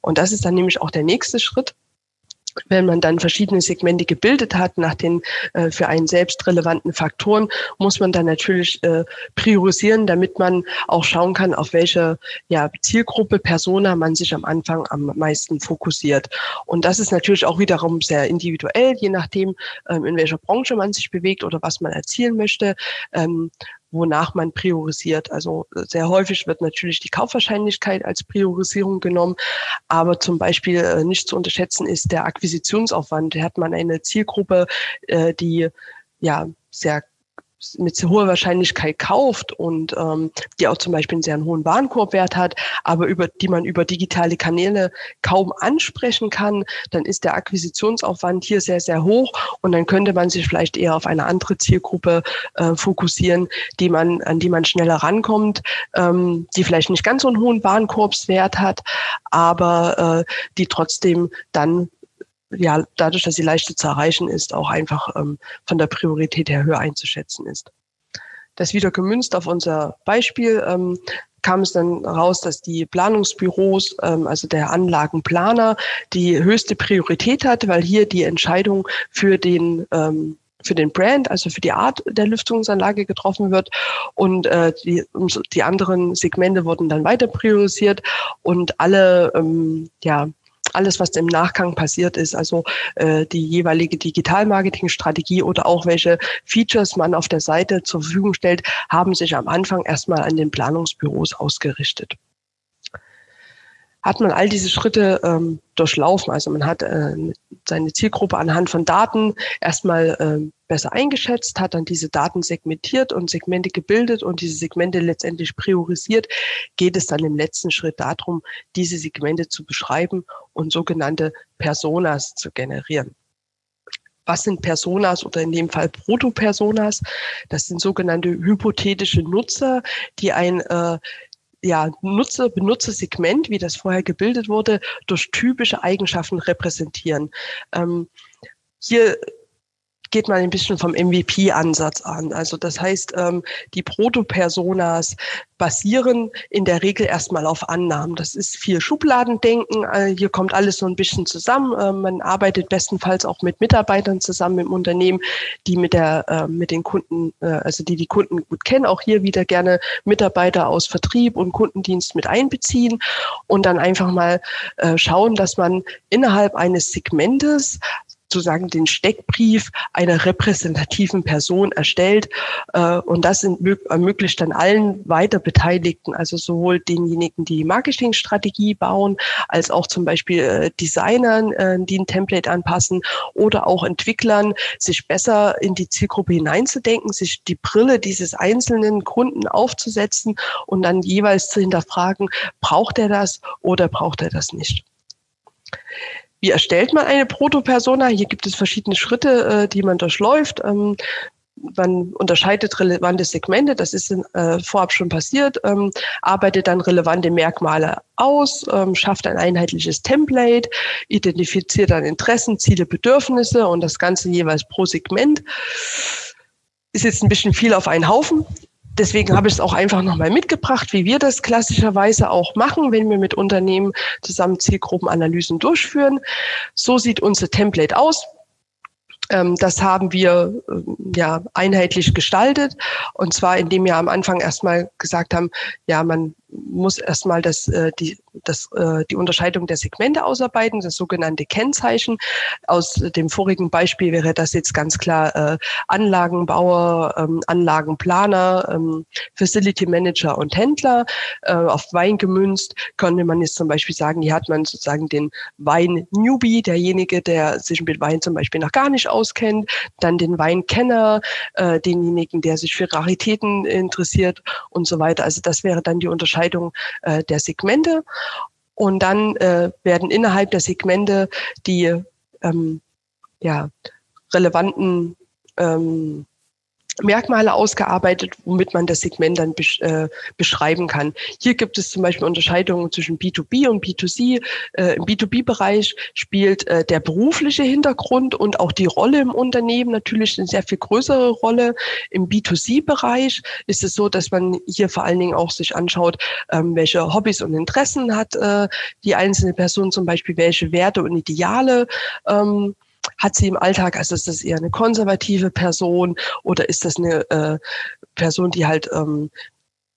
Und das ist dann nämlich auch der nächste Schritt wenn man dann verschiedene Segmente gebildet hat nach den äh, für einen selbst relevanten Faktoren, muss man dann natürlich äh, priorisieren, damit man auch schauen kann, auf welche ja, Zielgruppe, Persona man sich am Anfang am meisten fokussiert. Und das ist natürlich auch wiederum sehr individuell, je nachdem, ähm, in welcher Branche man sich bewegt oder was man erzielen möchte. Ähm, wonach man priorisiert. Also äh, sehr häufig wird natürlich die Kaufwahrscheinlichkeit als Priorisierung genommen, aber zum Beispiel äh, nicht zu unterschätzen ist der Akquisitionsaufwand. Da hat man eine Zielgruppe, äh, die ja sehr mit sehr hoher Wahrscheinlichkeit kauft und ähm, die auch zum Beispiel einen sehr hohen Warenkorbwert hat, aber über die man über digitale Kanäle kaum ansprechen kann, dann ist der Akquisitionsaufwand hier sehr, sehr hoch und dann könnte man sich vielleicht eher auf eine andere Zielgruppe äh, fokussieren, die man, an die man schneller rankommt, ähm, die vielleicht nicht ganz so einen hohen Warenkorbswert hat, aber äh, die trotzdem dann ja, dadurch, dass sie leichter zu erreichen ist, auch einfach ähm, von der Priorität her höher einzuschätzen ist. Das wieder gemünzt auf unser Beispiel ähm, kam es dann raus, dass die Planungsbüros, ähm, also der Anlagenplaner, die höchste Priorität hat, weil hier die Entscheidung für den ähm, für den Brand, also für die Art der Lüftungsanlage getroffen wird. Und äh, die, die anderen Segmente wurden dann weiter priorisiert und alle ähm, ja, alles, was im Nachgang passiert ist, also äh, die jeweilige Digital-Marketing-Strategie oder auch welche Features man auf der Seite zur Verfügung stellt, haben sich am Anfang erstmal an den Planungsbüros ausgerichtet. hat man all diese Schritte ähm, durchlaufen. Also man hat äh, seine Zielgruppe anhand von Daten erstmal äh, besser eingeschätzt, hat dann diese Daten segmentiert und Segmente gebildet und diese Segmente letztendlich priorisiert, geht es dann im letzten Schritt darum, diese Segmente zu beschreiben und sogenannte Personas zu generieren. Was sind Personas oder in dem Fall Proto-Personas? Das sind sogenannte hypothetische Nutzer, die ein äh, ja, Nutzer, Benutzersegment, wie das vorher gebildet wurde, durch typische Eigenschaften repräsentieren. Ähm, hier geht man ein bisschen vom MVP-Ansatz an. Also das heißt, ähm, die Proto-Personas basieren in der Regel erstmal auf Annahmen. Das ist viel Schubladendenken. Äh, hier kommt alles so ein bisschen zusammen. Äh, man arbeitet bestenfalls auch mit Mitarbeitern zusammen im Unternehmen, die mit der, äh, mit den Kunden, äh, also die die Kunden gut kennen. Auch hier wieder gerne Mitarbeiter aus Vertrieb und Kundendienst mit einbeziehen und dann einfach mal äh, schauen, dass man innerhalb eines Segmentes sozusagen den Steckbrief einer repräsentativen Person erstellt. Äh, und das ermöglicht dann allen weiter Beteiligten, also sowohl denjenigen, die Marketingstrategie bauen, als auch zum Beispiel äh, Designern, äh, die ein Template anpassen oder auch Entwicklern, sich besser in die Zielgruppe hineinzudenken, sich die Brille dieses einzelnen Kunden aufzusetzen und dann jeweils zu hinterfragen, braucht er das oder braucht er das nicht. Wie erstellt man eine Proto-Persona? Hier gibt es verschiedene Schritte, äh, die man durchläuft. Ähm, man unterscheidet relevante Segmente, das ist äh, vorab schon passiert, ähm, arbeitet dann relevante Merkmale aus, ähm, schafft ein einheitliches Template, identifiziert dann Interessen, Ziele, Bedürfnisse und das Ganze jeweils pro Segment. Ist jetzt ein bisschen viel auf einen Haufen deswegen habe ich es auch einfach nochmal mitgebracht, wie wir das klassischerweise auch machen, wenn wir mit Unternehmen zusammen Zielgruppenanalysen durchführen. So sieht unser Template aus. Ähm, das haben wir ähm, ja einheitlich gestaltet und zwar indem wir am Anfang erstmal gesagt haben, ja, man muss erstmal das, äh, die, das, äh, die Unterscheidung der Segmente ausarbeiten, das sogenannte Kennzeichen. Aus dem vorigen Beispiel wäre das jetzt ganz klar äh, Anlagenbauer, ähm, Anlagenplaner, ähm, Facility Manager und Händler. Äh, auf Wein gemünzt könnte man jetzt zum Beispiel sagen, hier hat man sozusagen den Wein-Newbie, derjenige, der sich mit Wein zum Beispiel noch gar nicht auskennt, dann den Weinkenner, äh, denjenigen, der sich für Raritäten interessiert und so weiter. Also das wäre dann die Unterscheidung Unterscheidung äh, der Segmente. Und dann äh, werden innerhalb der Segmente die ähm, ja, relevanten ähm, Merkmale ausgearbeitet, womit man das Segment dann besch äh, beschreiben kann. Hier gibt es zum Beispiel Unterscheidungen zwischen B2B und B2C. Äh, Im B2B-Bereich spielt äh, der berufliche Hintergrund und auch die Rolle im Unternehmen natürlich eine sehr viel größere Rolle. Im B2C-Bereich ist es so, dass man hier vor allen Dingen auch sich anschaut, ähm, welche Hobbys und Interessen hat äh, die einzelne Person, zum Beispiel welche Werte und Ideale ähm, hat sie im Alltag, also ist das eher eine konservative Person oder ist das eine äh, Person, die halt ähm,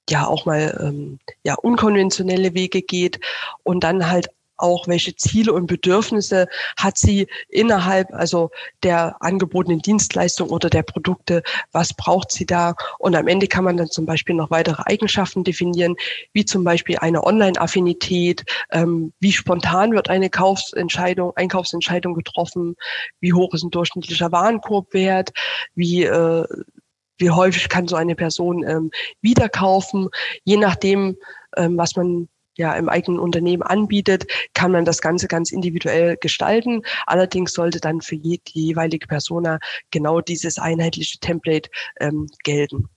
ja auch mal ähm, ja unkonventionelle Wege geht? Und dann halt auch, welche Ziele und Bedürfnisse hat sie innerhalb also der angebotenen Dienstleistung oder der Produkte, was braucht sie da? Und am Ende kann man dann zum Beispiel noch weitere Eigenschaften definieren, wie zum Beispiel eine Online-Affinität, ähm, wie spontan wird eine Kaufsentscheidung, Einkaufsentscheidung getroffen, wie hoch ist ein durchschnittlicher Warenkorbwert, wie äh, wie häufig kann so eine Person ähm, wieder kaufen, je nachdem, ähm, was man ja im eigenen Unternehmen anbietet, kann man das Ganze ganz individuell gestalten. Allerdings sollte dann für die jeweilige Persona genau dieses einheitliche Template ähm, gelten.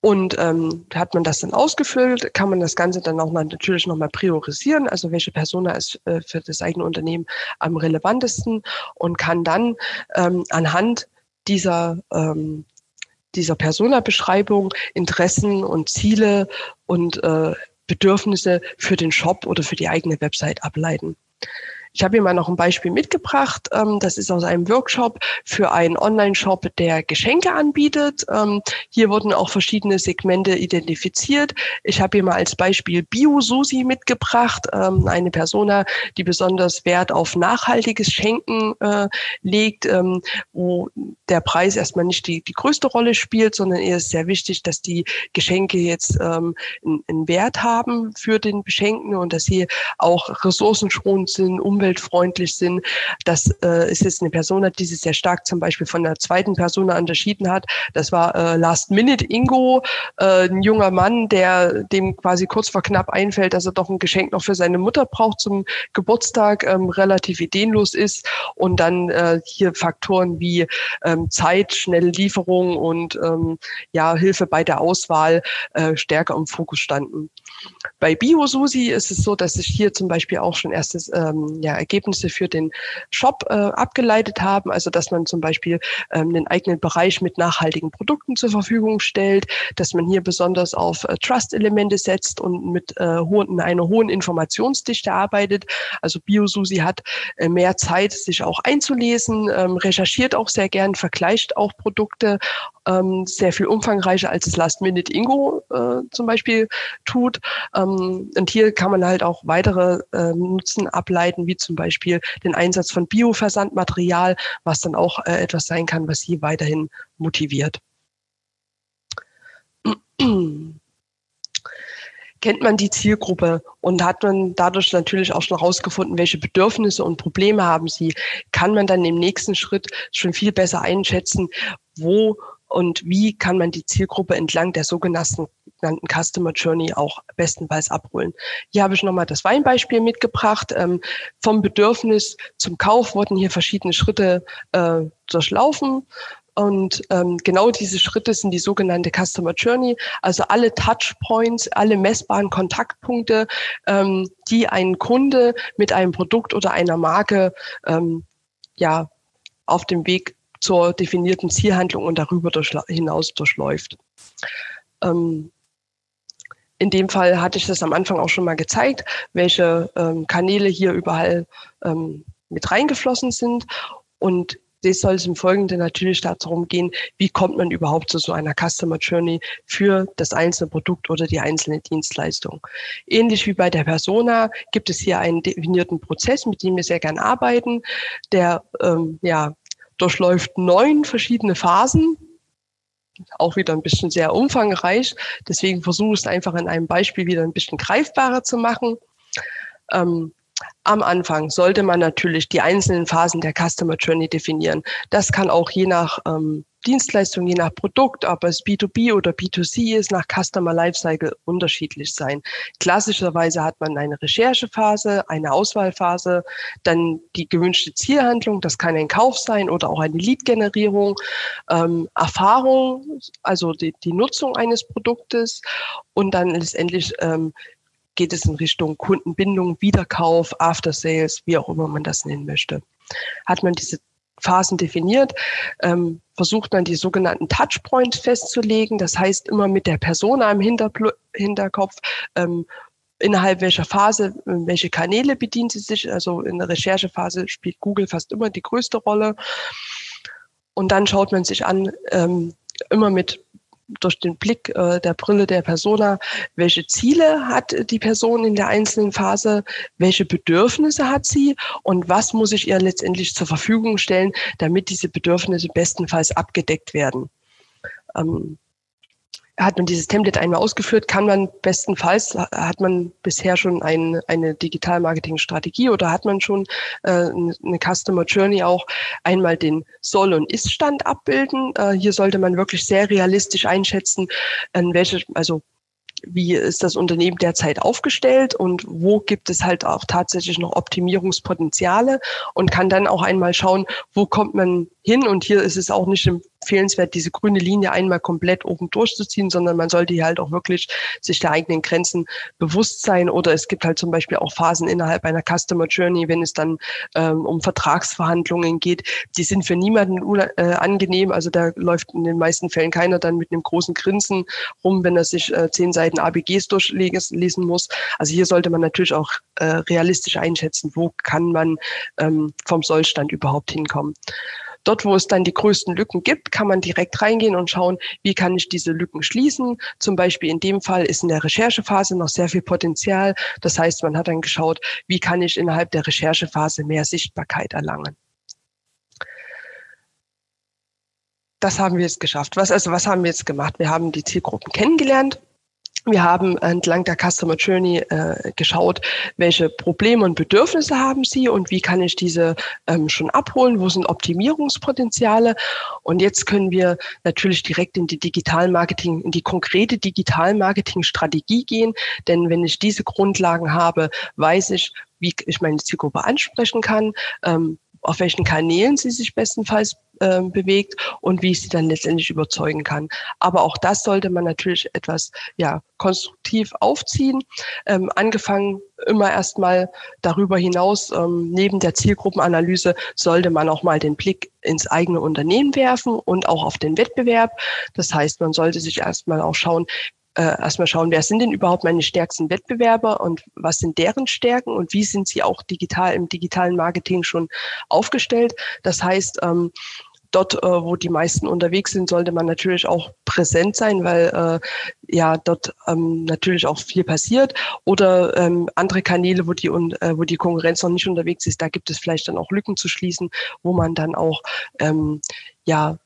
Und ähm, hat man das dann ausgefüllt, kann man das Ganze dann auch mal natürlich nochmal priorisieren, also welche Persona ist äh, für das eigene Unternehmen am relevantesten und kann dann ähm, anhand dieser ähm, dieser Persona-Beschreibung Interessen und Ziele und äh, Bedürfnisse für den Shop oder für die eigene Website ableiten. Ich habe hier mal noch ein Beispiel mitgebracht. Ähm, das ist aus einem Workshop für einen Online-Shop, der Geschenke anbietet. Ähm, hier wurden auch verschiedene Segmente identifiziert. Ich habe hier mal als Beispiel Bio-Susi mitgebracht, ähm, eine Persona, die besonders Wert auf nachhaltiges Schenken äh, legt, wo der Preis erstmal nicht die, die größte Rolle spielt, sondern eher ist sehr wichtig, dass die Geschenke jetzt ähm, einen Wert haben für den Beschenkten und dass sie auch ressourcenschonend sind, umweltfreundlich sind. Das äh, ist jetzt eine Persona, die sich sehr stark zum Beispiel von der zweiten Persona unterschieden hat. Das war äh, Last Minute Ingo, äh, ein junger Mann, der dem quasi kurz vor knapp einfällt, dass er doch ein Geschenk noch für seine Mutter braucht zum Geburtstag, ähm, relativ ideenlos ist und dann äh, hier Faktoren wie ähm, Zeit, schnelle Lieferung und ähm, ja Hilfe bei der Auswahl äh, stärker im Fokus standen. Bei BioSusi ist es so, dass sich hier zum Beispiel auch schon erste ähm, ja, Ergebnisse für den Shop äh, abgeleitet haben. Also dass man zum Beispiel ähm, einen eigenen Bereich mit nachhaltigen Produkten zur Verfügung stellt, dass man hier besonders auf äh, Trust-Elemente setzt und mit äh, hohen, einer hohen Informationsdichte arbeitet. Also BioSusi hat äh, mehr Zeit, sich auch einzulesen, ähm, recherchiert auch sehr gern, vergleicht auch Produkte ähm, sehr viel umfangreicher als es Last Minute Ingo äh, zum Beispiel tut. Ähm, und hier kann man halt auch weitere äh, Nutzen ableiten, wie zum Beispiel den Einsatz von Bioversandmaterial, was dann auch äh, etwas sein kann, was sie weiterhin motiviert. kennt man die Zielgruppe und hat man dadurch natürlich auch schon herausgefunden, welche Bedürfnisse und Probleme haben sie, kann man dann im nächsten Schritt schon viel besser einschätzen, wo und wie kann man die Zielgruppe entlang der sogenannten Customer Journey auch bestenfalls abholen. Hier habe ich nochmal das Weinbeispiel mitgebracht. Ähm, vom Bedürfnis zum Kauf wurden hier verschiedene Schritte äh, durchlaufen. Und ähm, genau diese Schritte sind die sogenannte Customer Journey, also alle Touchpoints, alle messbaren Kontaktpunkte, ähm, die ein Kunde mit einem Produkt oder einer Marke ähm, ja auf dem Weg zur definierten Zielhandlung und darüber hinaus durchläuft. Ähm, in dem Fall hatte ich das am Anfang auch schon mal gezeigt, welche ähm, Kanäle hier überall ähm, mit reingeflossen sind. Und es soll es im Folgenden natürlich darum gehen, wie kommt man überhaupt zu so einer Customer Journey für das einzelne Produkt oder die einzelne Dienstleistung. Ähnlich wie bei der Persona gibt es hier einen definierten Prozess, mit dem wir sehr gern arbeiten, der ähm, ja durchläuft neun verschiedene Phasen, auch wieder ein bisschen sehr umfangreich. Deswegen versuche ich es einfach in einem Beispiel wieder ein bisschen greifbarer zu machen. Ähm, am Anfang sollte man natürlich die einzelnen Phasen der Customer Journey definieren. Das kann auch je nach ähm, Dienstleistung, je nach Produkt, ob es B2B oder B2C ist, nach Customer Lifecycle unterschiedlich sein. Klassischerweise hat man eine Recherchephase, eine Auswahlphase, dann die gewünschte Zielhandlung, das kann ein Kauf sein oder auch eine Lead-Generierung, ähm, Erfahrung, also die, die Nutzung eines Produktes und dann letztendlich ähm, geht es in Richtung Kundenbindung, Wiederkauf, After Sales, wie auch immer man das nennen möchte. Hat man diese Phasen definiert, ähm, versucht man die sogenannten Touchpoints festzulegen. Das heißt immer mit der Persona im Hinterpl Hinterkopf, ähm, innerhalb welcher Phase, welche Kanäle bedient sie sich. Also in der Recherchephase spielt Google fast immer die größte Rolle. Und dann schaut man sich an, ähm, immer mit durch den Blick äh, der Brille der Persona, welche Ziele hat die Person in der einzelnen Phase, welche Bedürfnisse hat sie und was muss ich ihr letztendlich zur Verfügung stellen, damit diese Bedürfnisse bestenfalls abgedeckt werden. Ähm, hat man dieses Template einmal ausgeführt, kann man bestenfalls, hat man bisher schon ein, eine Digital-Marketing-Strategie oder hat man schon äh, eine Customer Journey auch einmal den Soll- und Ist-Stand abbilden. Äh, hier sollte man wirklich sehr realistisch einschätzen, an welche, also wie ist das Unternehmen derzeit aufgestellt und wo gibt es halt auch tatsächlich noch Optimierungspotenziale und kann dann auch einmal schauen, wo kommt man hin. Und hier ist es auch nicht im empfehlenswert, diese grüne Linie einmal komplett oben durchzuziehen, sondern man sollte hier halt auch wirklich sich der eigenen Grenzen bewusst sein. Oder es gibt halt zum Beispiel auch Phasen innerhalb einer Customer Journey, wenn es dann ähm, um Vertragsverhandlungen geht. Die sind für niemanden äh, angenehm. Also da läuft in den meisten Fällen keiner dann mit einem großen Grinsen rum, wenn er sich äh, zehn Seiten ABGs durchlesen muss. Also hier sollte man natürlich auch äh, realistisch einschätzen, wo kann man ähm, vom Sollstand überhaupt hinkommen. Dort, wo es dann die größten Lücken gibt, kann man direkt reingehen und schauen, wie kann ich diese Lücken schließen. Zum Beispiel in dem Fall ist in der Recherchephase noch sehr viel Potenzial. Das heißt, man hat dann geschaut, wie kann ich innerhalb der Recherchephase mehr Sichtbarkeit erlangen. Das haben wir jetzt geschafft. Was, also was haben wir jetzt gemacht? Wir haben die Zielgruppen kennengelernt wir haben entlang der Customer Journey äh, geschaut, welche Probleme und Bedürfnisse haben sie und wie kann ich diese ähm, schon abholen, wo sind Optimierungspotenziale. Und jetzt können wir natürlich direkt in die Digitalmarketing, in die konkrete Digitalmarketing-Strategie gehen. Denn wenn ich diese Grundlagen habe, weiß ich, wie ich meine Zielgruppe ansprechen kann, ähm, auf welchen Kanälen sie sich bestenfalls äh, bewegt und wie ich sie dann letztendlich überzeugen kann. Aber auch das sollte man natürlich etwas ja, konstruktiv aufziehen. Ähm, angefangen immer erstmal darüber hinaus, ähm, neben der Zielgruppenanalyse sollte man auch mal den Blick ins eigene Unternehmen werfen und auch auf den Wettbewerb. Das heißt, man sollte sich erstmal auch schauen, äh, erstmal schauen, wer sind denn überhaupt meine stärksten Wettbewerber und was sind deren Stärken und wie sind sie auch digital im digitalen Marketing schon aufgestellt. Das heißt, ähm, dort, äh, wo die meisten unterwegs sind, sollte man natürlich auch präsent sein, weil äh, ja dort ähm, natürlich auch viel passiert. Oder ähm, andere Kanäle, wo die und äh, wo die Konkurrenz noch nicht unterwegs ist, da gibt es vielleicht dann auch Lücken zu schließen, wo man dann auch ähm, ja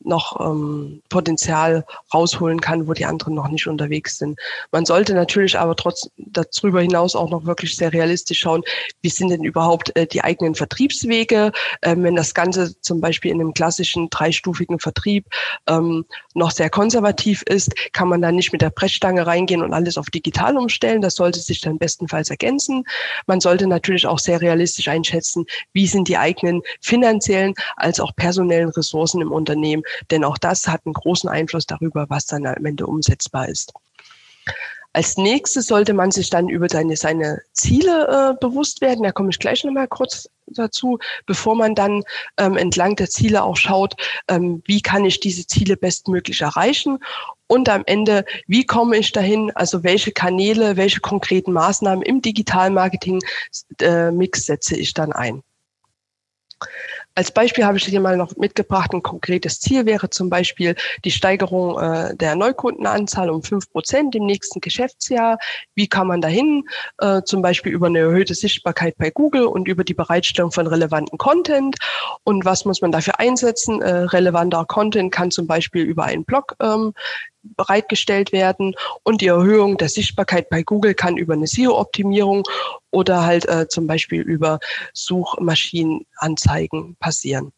noch ähm, Potenzial rausholen kann, wo die anderen noch nicht unterwegs sind. Man sollte natürlich aber trotz darüber hinaus auch noch wirklich sehr realistisch schauen, wie sind denn überhaupt äh, die eigenen Vertriebswege. Ähm, wenn das Ganze zum Beispiel in einem klassischen dreistufigen Vertrieb ähm, noch sehr konservativ ist, kann man da nicht mit der Brechstange reingehen und alles auf digital umstellen. Das sollte sich dann bestenfalls ergänzen. Man sollte natürlich auch sehr realistisch einschätzen, wie sind die eigenen finanziellen als auch personellen Ressourcen im Unternehmen denn auch das hat einen großen Einfluss darüber, was dann am Ende umsetzbar ist. Als nächstes sollte man sich dann über seine, seine Ziele äh, bewusst werden. Da komme ich gleich nochmal kurz dazu, bevor man dann ähm, entlang der Ziele auch schaut, ähm, wie kann ich diese Ziele bestmöglich erreichen und am Ende, wie komme ich dahin, also welche Kanäle, welche konkreten Maßnahmen im Digitalmarketing-Mix äh, setze ich dann ein. Als Beispiel habe ich hier mal noch mitgebracht, ein konkretes Ziel wäre zum Beispiel die Steigerung äh, der Neukundenanzahl um fünf Prozent im nächsten Geschäftsjahr. Wie kann man dahin? Äh, zum Beispiel über eine erhöhte Sichtbarkeit bei Google und über die Bereitstellung von relevanten Content. Und was muss man dafür einsetzen? Äh, relevanter Content kann zum Beispiel über einen Blog ähm, bereitgestellt werden und die Erhöhung der Sichtbarkeit bei Google kann über eine SEO-Optimierung oder halt äh, zum Beispiel über Suchmaschinenanzeigen passieren.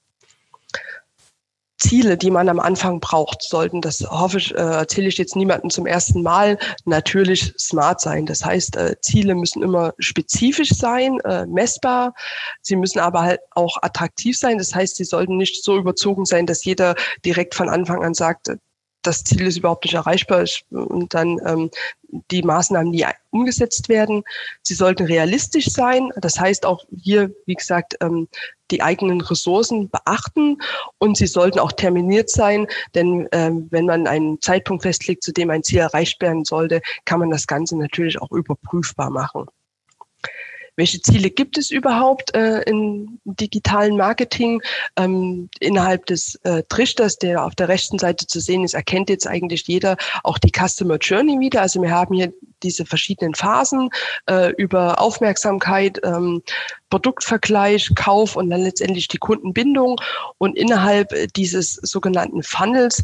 Ziele, die man am Anfang braucht, sollten, das hoffe ich, äh, erzähle ich jetzt niemandem zum ersten Mal, natürlich smart sein. Das heißt, äh, Ziele müssen immer spezifisch sein, äh, messbar. Sie müssen aber halt auch attraktiv sein. Das heißt, sie sollten nicht so überzogen sein, dass jeder direkt von Anfang an sagt, das Ziel ist überhaupt nicht erreichbar und dann ähm, die Maßnahmen nie umgesetzt werden. Sie sollten realistisch sein. Das heißt auch hier, wie gesagt, ähm, die eigenen Ressourcen beachten und sie sollten auch terminiert sein, denn ähm, wenn man einen Zeitpunkt festlegt, zu dem ein Ziel erreicht werden sollte, kann man das Ganze natürlich auch überprüfbar machen. Welche Ziele gibt es überhaupt äh, im digitalen Marketing? Ähm, innerhalb des äh, Trichters, der auf der rechten Seite zu sehen ist, erkennt jetzt eigentlich jeder auch die Customer Journey wieder. Also wir haben hier diese verschiedenen Phasen äh, über Aufmerksamkeit, ähm, Produktvergleich, Kauf und dann letztendlich die Kundenbindung. Und innerhalb dieses sogenannten Funnels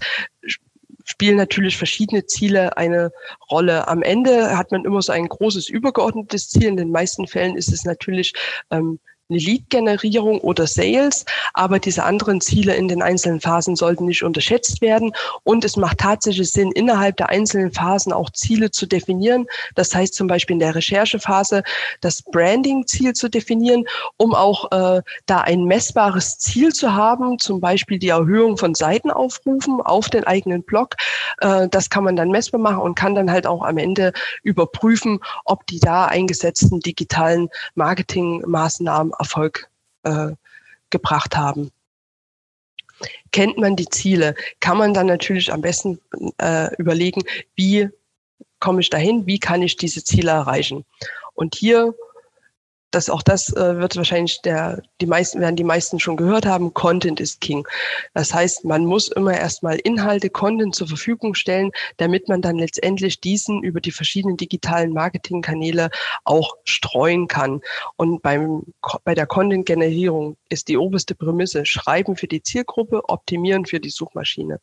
spielen natürlich verschiedene Ziele eine Rolle. Am Ende hat man immer so ein großes übergeordnetes Ziel. In den meisten Fällen ist es natürlich ähm, Lead-Generierung oder Sales, aber diese anderen Ziele in den einzelnen Phasen sollten nicht unterschätzt werden. Und es macht tatsächlich Sinn, innerhalb der einzelnen Phasen auch Ziele zu definieren. Das heißt zum Beispiel in der Recherchephase das Branding-Ziel zu definieren, um auch äh, da ein messbares Ziel zu haben, zum Beispiel die Erhöhung von Seitenaufrufen auf den eigenen Blog. Äh, das kann man dann messbar machen und kann dann halt auch am Ende überprüfen, ob die da eingesetzten digitalen Marketingmaßnahmen Erfolg äh, gebracht haben. Kennt man die Ziele, kann man dann natürlich am besten äh, überlegen, wie komme ich dahin, wie kann ich diese Ziele erreichen. Und hier das auch das äh, wird wahrscheinlich der, die meisten, werden die meisten schon gehört haben, Content ist King. Das heißt, man muss immer erstmal Inhalte, Content zur Verfügung stellen, damit man dann letztendlich diesen über die verschiedenen digitalen Marketingkanäle auch streuen kann. Und beim, bei der Content-Generierung ist die oberste Prämisse, schreiben für die Zielgruppe, optimieren für die Suchmaschine.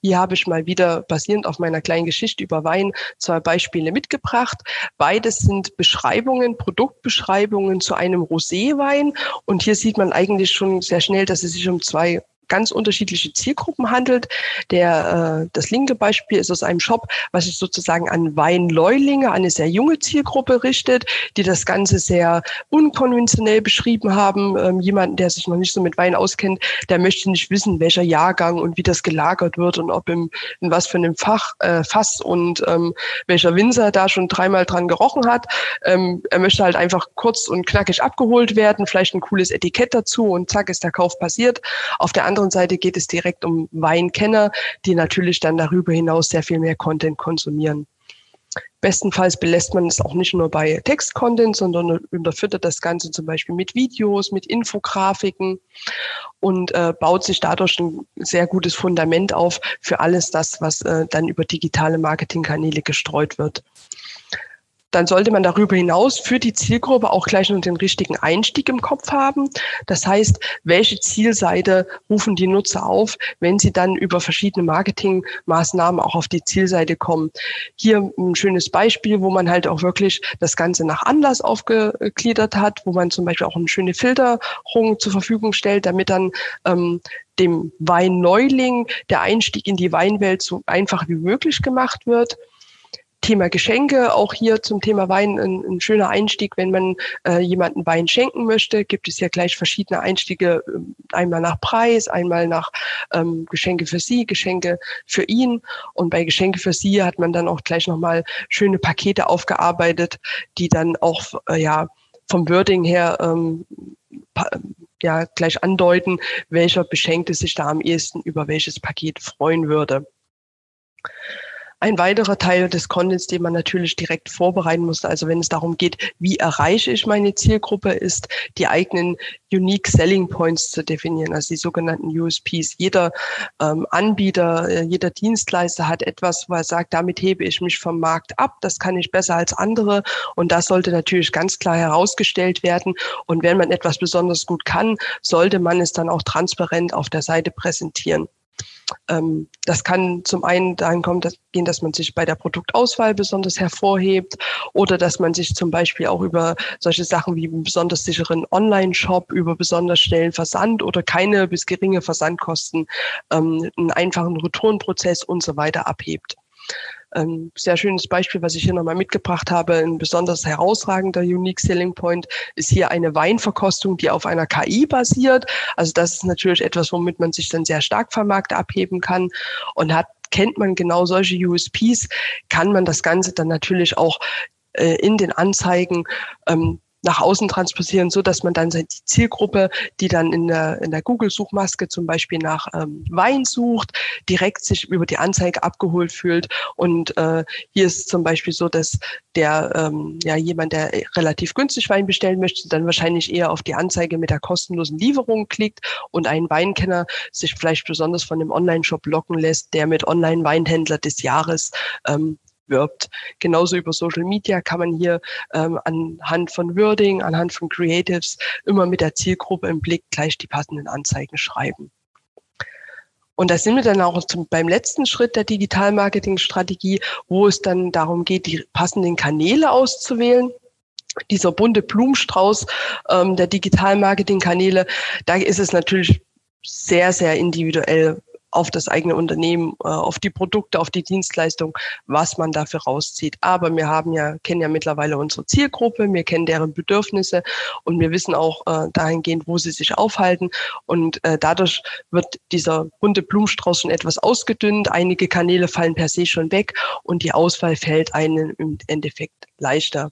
Hier habe ich mal wieder basierend auf meiner kleinen Geschichte über Wein zwei Beispiele mitgebracht. Beides sind Beschreibungen, Produktbeschreibungen, Empfehlungen zu einem Roséwein. Und hier sieht man eigentlich schon sehr schnell, dass es sich um zwei ganz unterschiedliche Zielgruppen handelt. Der, äh, das linke Beispiel ist aus einem Shop, was sich sozusagen an Weinläulinge, eine sehr junge Zielgruppe richtet, die das Ganze sehr unkonventionell beschrieben haben. Ähm, jemanden, der sich noch nicht so mit Wein auskennt, der möchte nicht wissen, welcher Jahrgang und wie das gelagert wird und ob im, in was für einem Fach, äh, Fass und ähm, welcher Winzer da schon dreimal dran gerochen hat. Ähm, er möchte halt einfach kurz und knackig abgeholt werden, vielleicht ein cooles Etikett dazu und zack ist der Kauf passiert. Auf der anderen Seite geht es direkt um Weinkenner, die natürlich dann darüber hinaus sehr viel mehr Content konsumieren. Bestenfalls belässt man es auch nicht nur bei Textcontent, sondern unterfüttert das Ganze zum Beispiel mit Videos, mit Infografiken und äh, baut sich dadurch ein sehr gutes Fundament auf für alles das, was äh, dann über digitale Marketingkanäle gestreut wird dann sollte man darüber hinaus für die Zielgruppe auch gleich noch den richtigen Einstieg im Kopf haben. Das heißt, welche Zielseite rufen die Nutzer auf, wenn sie dann über verschiedene Marketingmaßnahmen auch auf die Zielseite kommen. Hier ein schönes Beispiel, wo man halt auch wirklich das Ganze nach Anlass aufgegliedert hat, wo man zum Beispiel auch eine schöne Filterung zur Verfügung stellt, damit dann ähm, dem Weinneuling der Einstieg in die Weinwelt so einfach wie möglich gemacht wird. Thema Geschenke, auch hier zum Thema Wein ein, ein schöner Einstieg. Wenn man äh, jemanden Wein schenken möchte, gibt es ja gleich verschiedene Einstiege, ähm, einmal nach Preis, einmal nach ähm, Geschenke für Sie, Geschenke für ihn. Und bei Geschenke für Sie hat man dann auch gleich nochmal schöne Pakete aufgearbeitet, die dann auch äh, ja vom Wording her ähm, ja gleich andeuten, welcher Beschenkte sich da am ehesten über welches Paket freuen würde. Ein weiterer Teil des Contents, den man natürlich direkt vorbereiten muss, also wenn es darum geht, wie erreiche ich meine Zielgruppe, ist die eigenen Unique Selling Points zu definieren, also die sogenannten USPs. Jeder ähm, Anbieter, äh, jeder Dienstleister hat etwas, wo er sagt, damit hebe ich mich vom Markt ab, das kann ich besser als andere und das sollte natürlich ganz klar herausgestellt werden. Und wenn man etwas besonders gut kann, sollte man es dann auch transparent auf der Seite präsentieren. Ähm, das kann zum einen dahin kommen, dass, gehen, dass man sich bei der Produktauswahl besonders hervorhebt oder dass man sich zum Beispiel auch über solche Sachen wie einen besonders sicheren Online-Shop, über besonders schnellen Versand oder keine bis geringe Versandkosten, ähm, einen einfachen Retourenprozess und so weiter abhebt. Ein sehr schönes Beispiel, was ich hier nochmal mitgebracht habe, ein besonders herausragender Unique Selling Point ist hier eine Weinverkostung, die auf einer KI basiert. Also das ist natürlich etwas, womit man sich dann sehr stark vom Markt abheben kann und hat kennt man genau solche USPs, kann man das Ganze dann natürlich auch äh, in den Anzeigen ähm, nach außen transportieren, so dass man dann die Zielgruppe, die dann in der, in der Google-Suchmaske zum Beispiel nach ähm, Wein sucht, direkt sich über die Anzeige abgeholt fühlt. Und äh, hier ist zum Beispiel so, dass der ähm, ja jemand, der relativ günstig Wein bestellen möchte, dann wahrscheinlich eher auf die Anzeige mit der kostenlosen Lieferung klickt und ein Weinkenner sich vielleicht besonders von dem Online-Shop locken lässt, der mit Online-Weinhändler des Jahres ähm, wirbt. Genauso über Social Media kann man hier ähm, anhand von Wording, anhand von Creatives immer mit der Zielgruppe im Blick gleich die passenden Anzeigen schreiben. Und da sind wir dann auch zum, beim letzten Schritt der Digital-Marketing-Strategie, wo es dann darum geht, die passenden Kanäle auszuwählen. dieser bunte Blumenstrauß ähm, der Digital-Marketing-Kanäle, da ist es natürlich sehr, sehr individuell, auf das eigene Unternehmen, äh, auf die Produkte, auf die Dienstleistung, was man dafür rauszieht. Aber wir haben ja, kennen ja mittlerweile unsere Zielgruppe, wir kennen deren Bedürfnisse und wir wissen auch äh, dahingehend, wo sie sich aufhalten. Und äh, dadurch wird dieser bunte Blumenstrauß schon etwas ausgedünnt. Einige Kanäle fallen per se schon weg und die Auswahl fällt einem im Endeffekt leichter.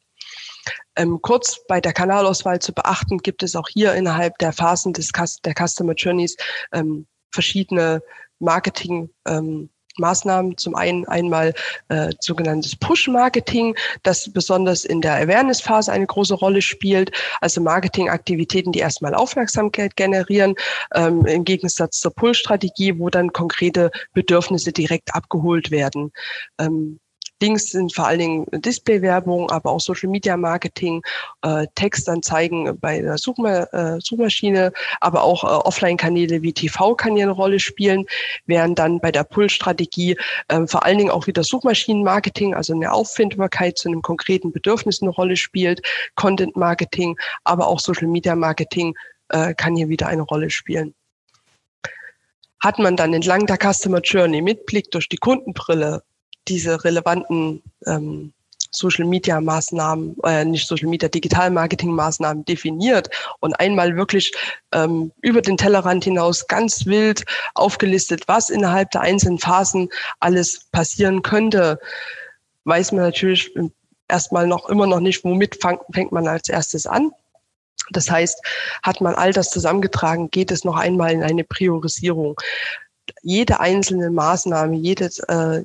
Ähm, kurz bei der Kanalauswahl zu beachten, gibt es auch hier innerhalb der Phasen des, der Customer Journeys ähm, verschiedene Marketing ähm, Maßnahmen. Zum einen einmal äh, sogenanntes Push-Marketing, das besonders in der Awareness-Phase eine große Rolle spielt. Also Marketingaktivitäten, die erstmal Aufmerksamkeit generieren, ähm, im Gegensatz zur Pull-Strategie, wo dann konkrete Bedürfnisse direkt abgeholt werden. Ähm, Links sind vor allen Dingen Display-Werbung, aber auch Social Media Marketing, äh, Textanzeigen bei der Suchma äh, Suchmaschine, aber auch äh, Offline-Kanäle wie TV kann hier eine Rolle spielen, während dann bei der Pull-Strategie äh, vor allen Dingen auch wieder Suchmaschinen-Marketing, also eine Auffindbarkeit zu einem konkreten Bedürfnis eine Rolle spielt, Content-Marketing, aber auch Social Media Marketing äh, kann hier wieder eine Rolle spielen. Hat man dann entlang der Customer Journey mit Blick durch die Kundenbrille diese relevanten ähm, Social Media Maßnahmen, äh, nicht Social Media, Digital Marketing Maßnahmen definiert und einmal wirklich ähm, über den Tellerrand hinaus ganz wild aufgelistet, was innerhalb der einzelnen Phasen alles passieren könnte, weiß man natürlich erstmal noch immer noch nicht, womit fang, fängt man als erstes an. Das heißt, hat man all das zusammengetragen, geht es noch einmal in eine Priorisierung jede einzelne Maßnahme, jedes, äh,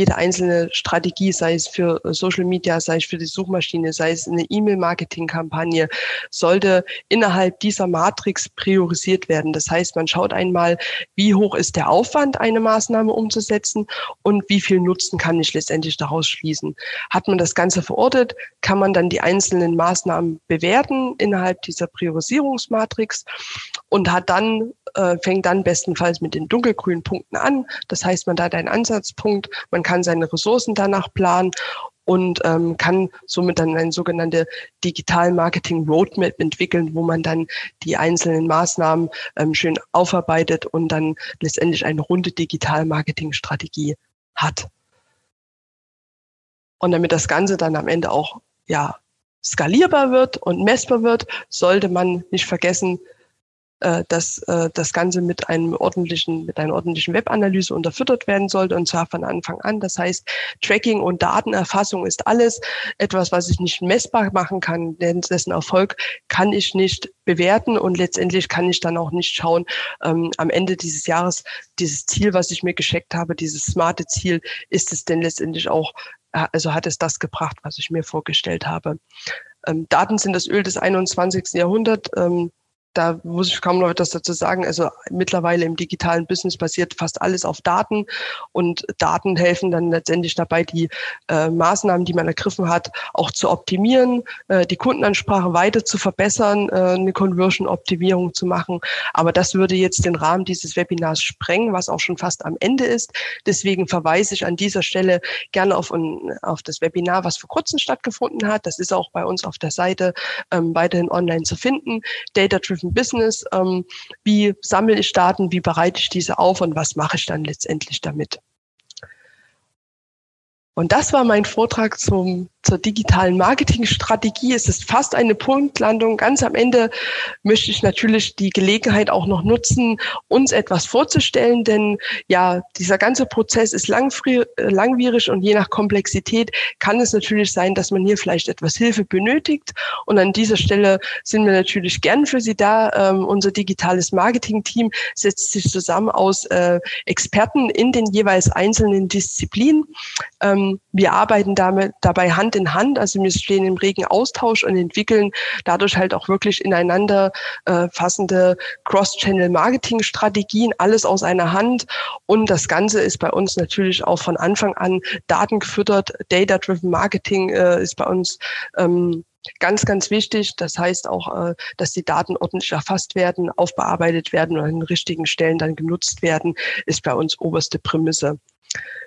jede einzelne Strategie, sei es für Social Media, sei es für die Suchmaschine, sei es eine E-Mail-Marketing-Kampagne, sollte innerhalb dieser Matrix priorisiert werden. Das heißt, man schaut einmal, wie hoch ist der Aufwand, eine Maßnahme umzusetzen und wie viel Nutzen kann ich letztendlich daraus schließen. Hat man das Ganze verortet, kann man dann die einzelnen Maßnahmen bewerten innerhalb dieser Priorisierungsmatrix und hat dann äh, fängt dann bestenfalls mit den dunkelgrünen Punkten an. Das heißt, man hat einen Ansatzpunkt, man kann seine Ressourcen danach planen und ähm, kann somit dann eine sogenannte Digital Marketing Roadmap entwickeln, wo man dann die einzelnen Maßnahmen ähm, schön aufarbeitet und dann letztendlich eine runde Digital Marketing Strategie hat. Und damit das Ganze dann am Ende auch ja skalierbar wird und messbar wird, sollte man nicht vergessen, äh, dass äh, das Ganze mit einem ordentlichen, mit einer ordentlichen Webanalyse unterfüttert werden sollte und zwar von Anfang an. Das heißt, Tracking und Datenerfassung ist alles etwas, was ich nicht messbar machen kann, denn dessen Erfolg kann ich nicht bewerten und letztendlich kann ich dann auch nicht schauen, ähm, am Ende dieses Jahres dieses Ziel, was ich mir gescheckt habe, dieses smarte Ziel, ist es denn letztendlich auch, äh, also hat es das gebracht, was ich mir vorgestellt habe. Ähm, Daten sind das Öl des 21. Jahrhunderts. Ähm, da muss ich kaum noch etwas dazu sagen. Also mittlerweile im digitalen Business basiert fast alles auf Daten und Daten helfen dann letztendlich dabei, die äh, Maßnahmen, die man ergriffen hat, auch zu optimieren, äh, die Kundenansprache weiter zu verbessern, äh, eine Conversion-Optimierung zu machen. Aber das würde jetzt den Rahmen dieses Webinars sprengen, was auch schon fast am Ende ist. Deswegen verweise ich an dieser Stelle gerne auf, auf das Webinar, was vor kurzem stattgefunden hat. Das ist auch bei uns auf der Seite ähm, weiterhin online zu finden. Driven Business. Ähm, wie sammle ich Daten, wie bereite ich diese auf und was mache ich dann letztendlich damit? Und das war mein Vortrag zum zur digitalen Marketingstrategie. Es ist fast eine Punktlandung. Ganz am Ende möchte ich natürlich die Gelegenheit auch noch nutzen, uns etwas vorzustellen, denn ja, dieser ganze Prozess ist langwierig und je nach Komplexität kann es natürlich sein, dass man hier vielleicht etwas Hilfe benötigt. Und an dieser Stelle sind wir natürlich gern für Sie da. Ähm, unser digitales Marketing-Team setzt sich zusammen aus äh, Experten in den jeweils einzelnen Disziplinen. Ähm, wir arbeiten damit dabei Hand in Hand. Also wir stehen im regen Austausch und entwickeln dadurch halt auch wirklich ineinander äh, fassende Cross-Channel-Marketing-Strategien, alles aus einer Hand. Und das Ganze ist bei uns natürlich auch von Anfang an datengefüttert. Data-Driven Marketing äh, ist bei uns ähm, ganz, ganz wichtig. Das heißt auch, äh, dass die Daten ordentlich erfasst werden, aufbearbeitet werden und an den richtigen Stellen dann genutzt werden, ist bei uns oberste Prämisse.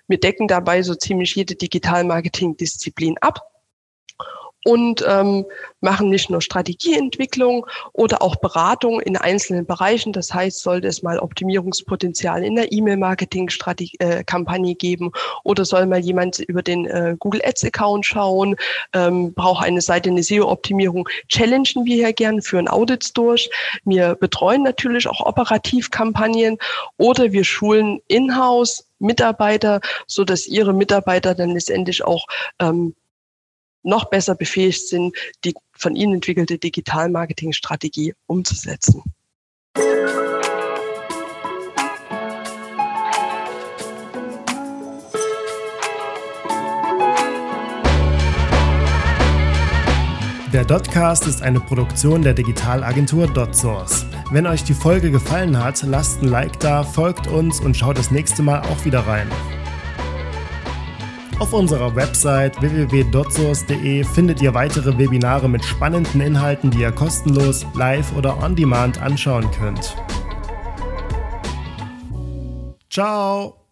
Wir decken dabei so ziemlich jede Digital-Marketing-Disziplin ab und ähm, machen nicht nur Strategieentwicklung oder auch Beratung in einzelnen Bereichen. Das heißt, sollte es mal Optimierungspotenzial in der E-Mail-Marketing-Kampagne äh, geben oder soll mal jemand über den äh, Google Ads-Account schauen, ähm, braucht eine Seite eine SEO-Optimierung, challengen wir hier gern, führen Audits durch. Wir betreuen natürlich auch Operativkampagnen oder wir schulen in-house Mitarbeiter, so dass ihre Mitarbeiter dann letztendlich auch ähm, noch besser befähigt sind, die von ihnen entwickelte Digital-Marketing-Strategie umzusetzen. Der Dotcast ist eine Produktion der Digitalagentur DotSource. Wenn euch die Folge gefallen hat, lasst ein Like da, folgt uns und schaut das nächste Mal auch wieder rein. Auf unserer Website www.dotsource.de findet ihr weitere Webinare mit spannenden Inhalten, die ihr kostenlos, live oder on demand anschauen könnt. Ciao!